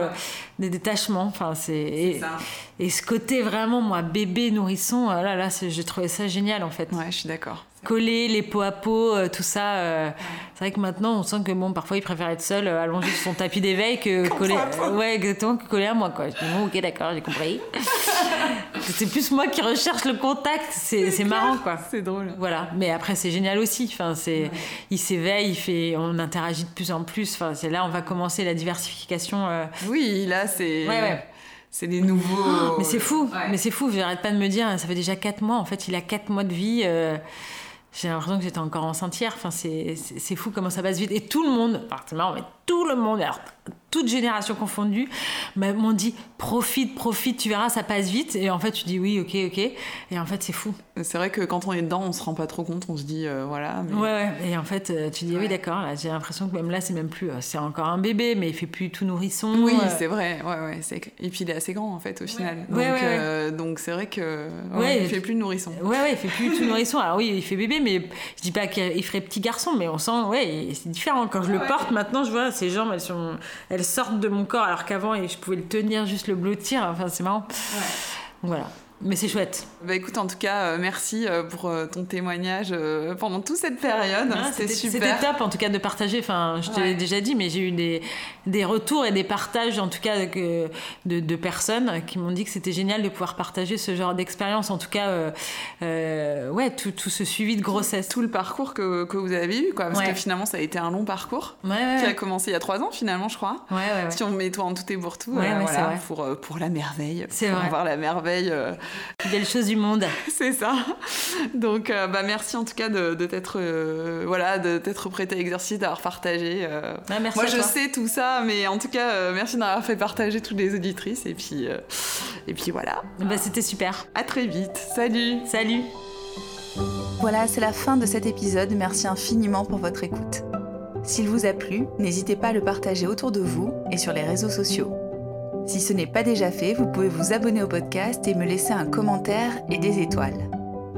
des détachements. Enfin, c'est et, et, ce côté vraiment moi bébé nourrisson, euh, là là, j'ai trouvé ça génial en fait. Ouais, je suis d'accord. Coller les peaux à peau, euh, tout ça. Euh, c'est vrai que maintenant on sent que bon, parfois il préfère être seul, allongé sur son tapis d'éveil que coller. ouais, exactement, que coller à moi quoi. Je dis bon, ok, d'accord, j'ai compris. *laughs* c'est plus moi qui recherche le contact. C'est marrant, quoi. C'est drôle. Voilà. Mais après, c'est génial aussi. Enfin, c'est, il s'éveille, il fait, on interagit de plus en plus. Enfin, c'est là, on va commencer la diversification. Euh. Oui, là, c'est. C'est des nouveaux. mais c'est fou. Mais c'est fou. J'arrête pas de me dire. Ça fait déjà 4 mois. En fait, il a 4 mois de vie. Euh, j'ai l'impression que j'étais encore enceinte hier. Enfin, c'est fou comment ça passe vite. Et tout le monde, marrant, mais tout le monde, alors toute génération confondue, m'ont dit profite, profite, tu verras, ça passe vite. Et en fait, tu dis oui, ok, ok. Et en fait, c'est fou. C'est vrai que quand on est dedans, on se rend pas trop compte, on se dit euh, voilà. Ouais, ouais, et en fait, euh, tu dis oui, d'accord. J'ai l'impression que même là, c'est même plus. Euh, c'est encore un bébé, mais il fait plus tout nourrisson. Oui, c'est vrai. Ouais, ouais. Et puis il est assez grand en fait au final. Donc, donc c'est vrai que ouais, il fait plus nourrisson. Ouais, ouais, il fait plus tout *laughs* nourrisson. Alors oui, il fait bébé, mais je dis pas qu'il ferait petit garçon, mais on sent, ouais, c'est différent. Quand je le porte maintenant, je vois ses jambes, elles sont, elles sortent de mon corps alors qu'avant je pouvais le tenir juste le blottir enfin c'est marrant. Voilà mais c'est chouette. Bah écoute, en tout cas, euh, merci euh, pour euh, ton témoignage pendant toute cette période. c'était super. C'était top, en tout cas, de partager. Enfin, je te l'ai déjà dit, mais j'ai eu des, des retours et des partages, en tout cas, de, de personnes qui m'ont dit que c'était génial de pouvoir partager ce genre d'expérience. En tout cas, ouais, tout, tout, ce suivi de grossesse. Tout le parcours que, que vous avez eu, quoi. Parce que finalement, ça a été un long parcours qui a commencé il y a trois ans, finalement, je crois. Si on met toi en tout et pour tout, voilà, pour, pour la merveille. C'est vrai. voir la merveille belle chose du monde. *laughs* C'est ça. Donc, euh, bah, merci en tout cas de, de t'être euh, voilà, de t'être prêté à l'exercice, d'avoir partagé. Euh. Bah, merci Moi, je sais tout ça, mais en tout cas, merci d'avoir fait partager toutes les auditrices. Et puis, et puis voilà. Bah, C'était super. À très vite. Salut. Salut. Voilà, c'est la fin de cet épisode. Merci infiniment pour votre écoute. S'il vous a plu, n'hésitez pas à le partager autour de vous et sur les réseaux sociaux. Si ce n'est pas déjà fait, vous pouvez vous abonner au podcast et me laisser un commentaire et des étoiles.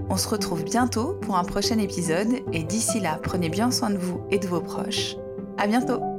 On se retrouve bientôt pour un prochain épisode et d'ici là, prenez bien soin de vous et de vos proches. À bientôt!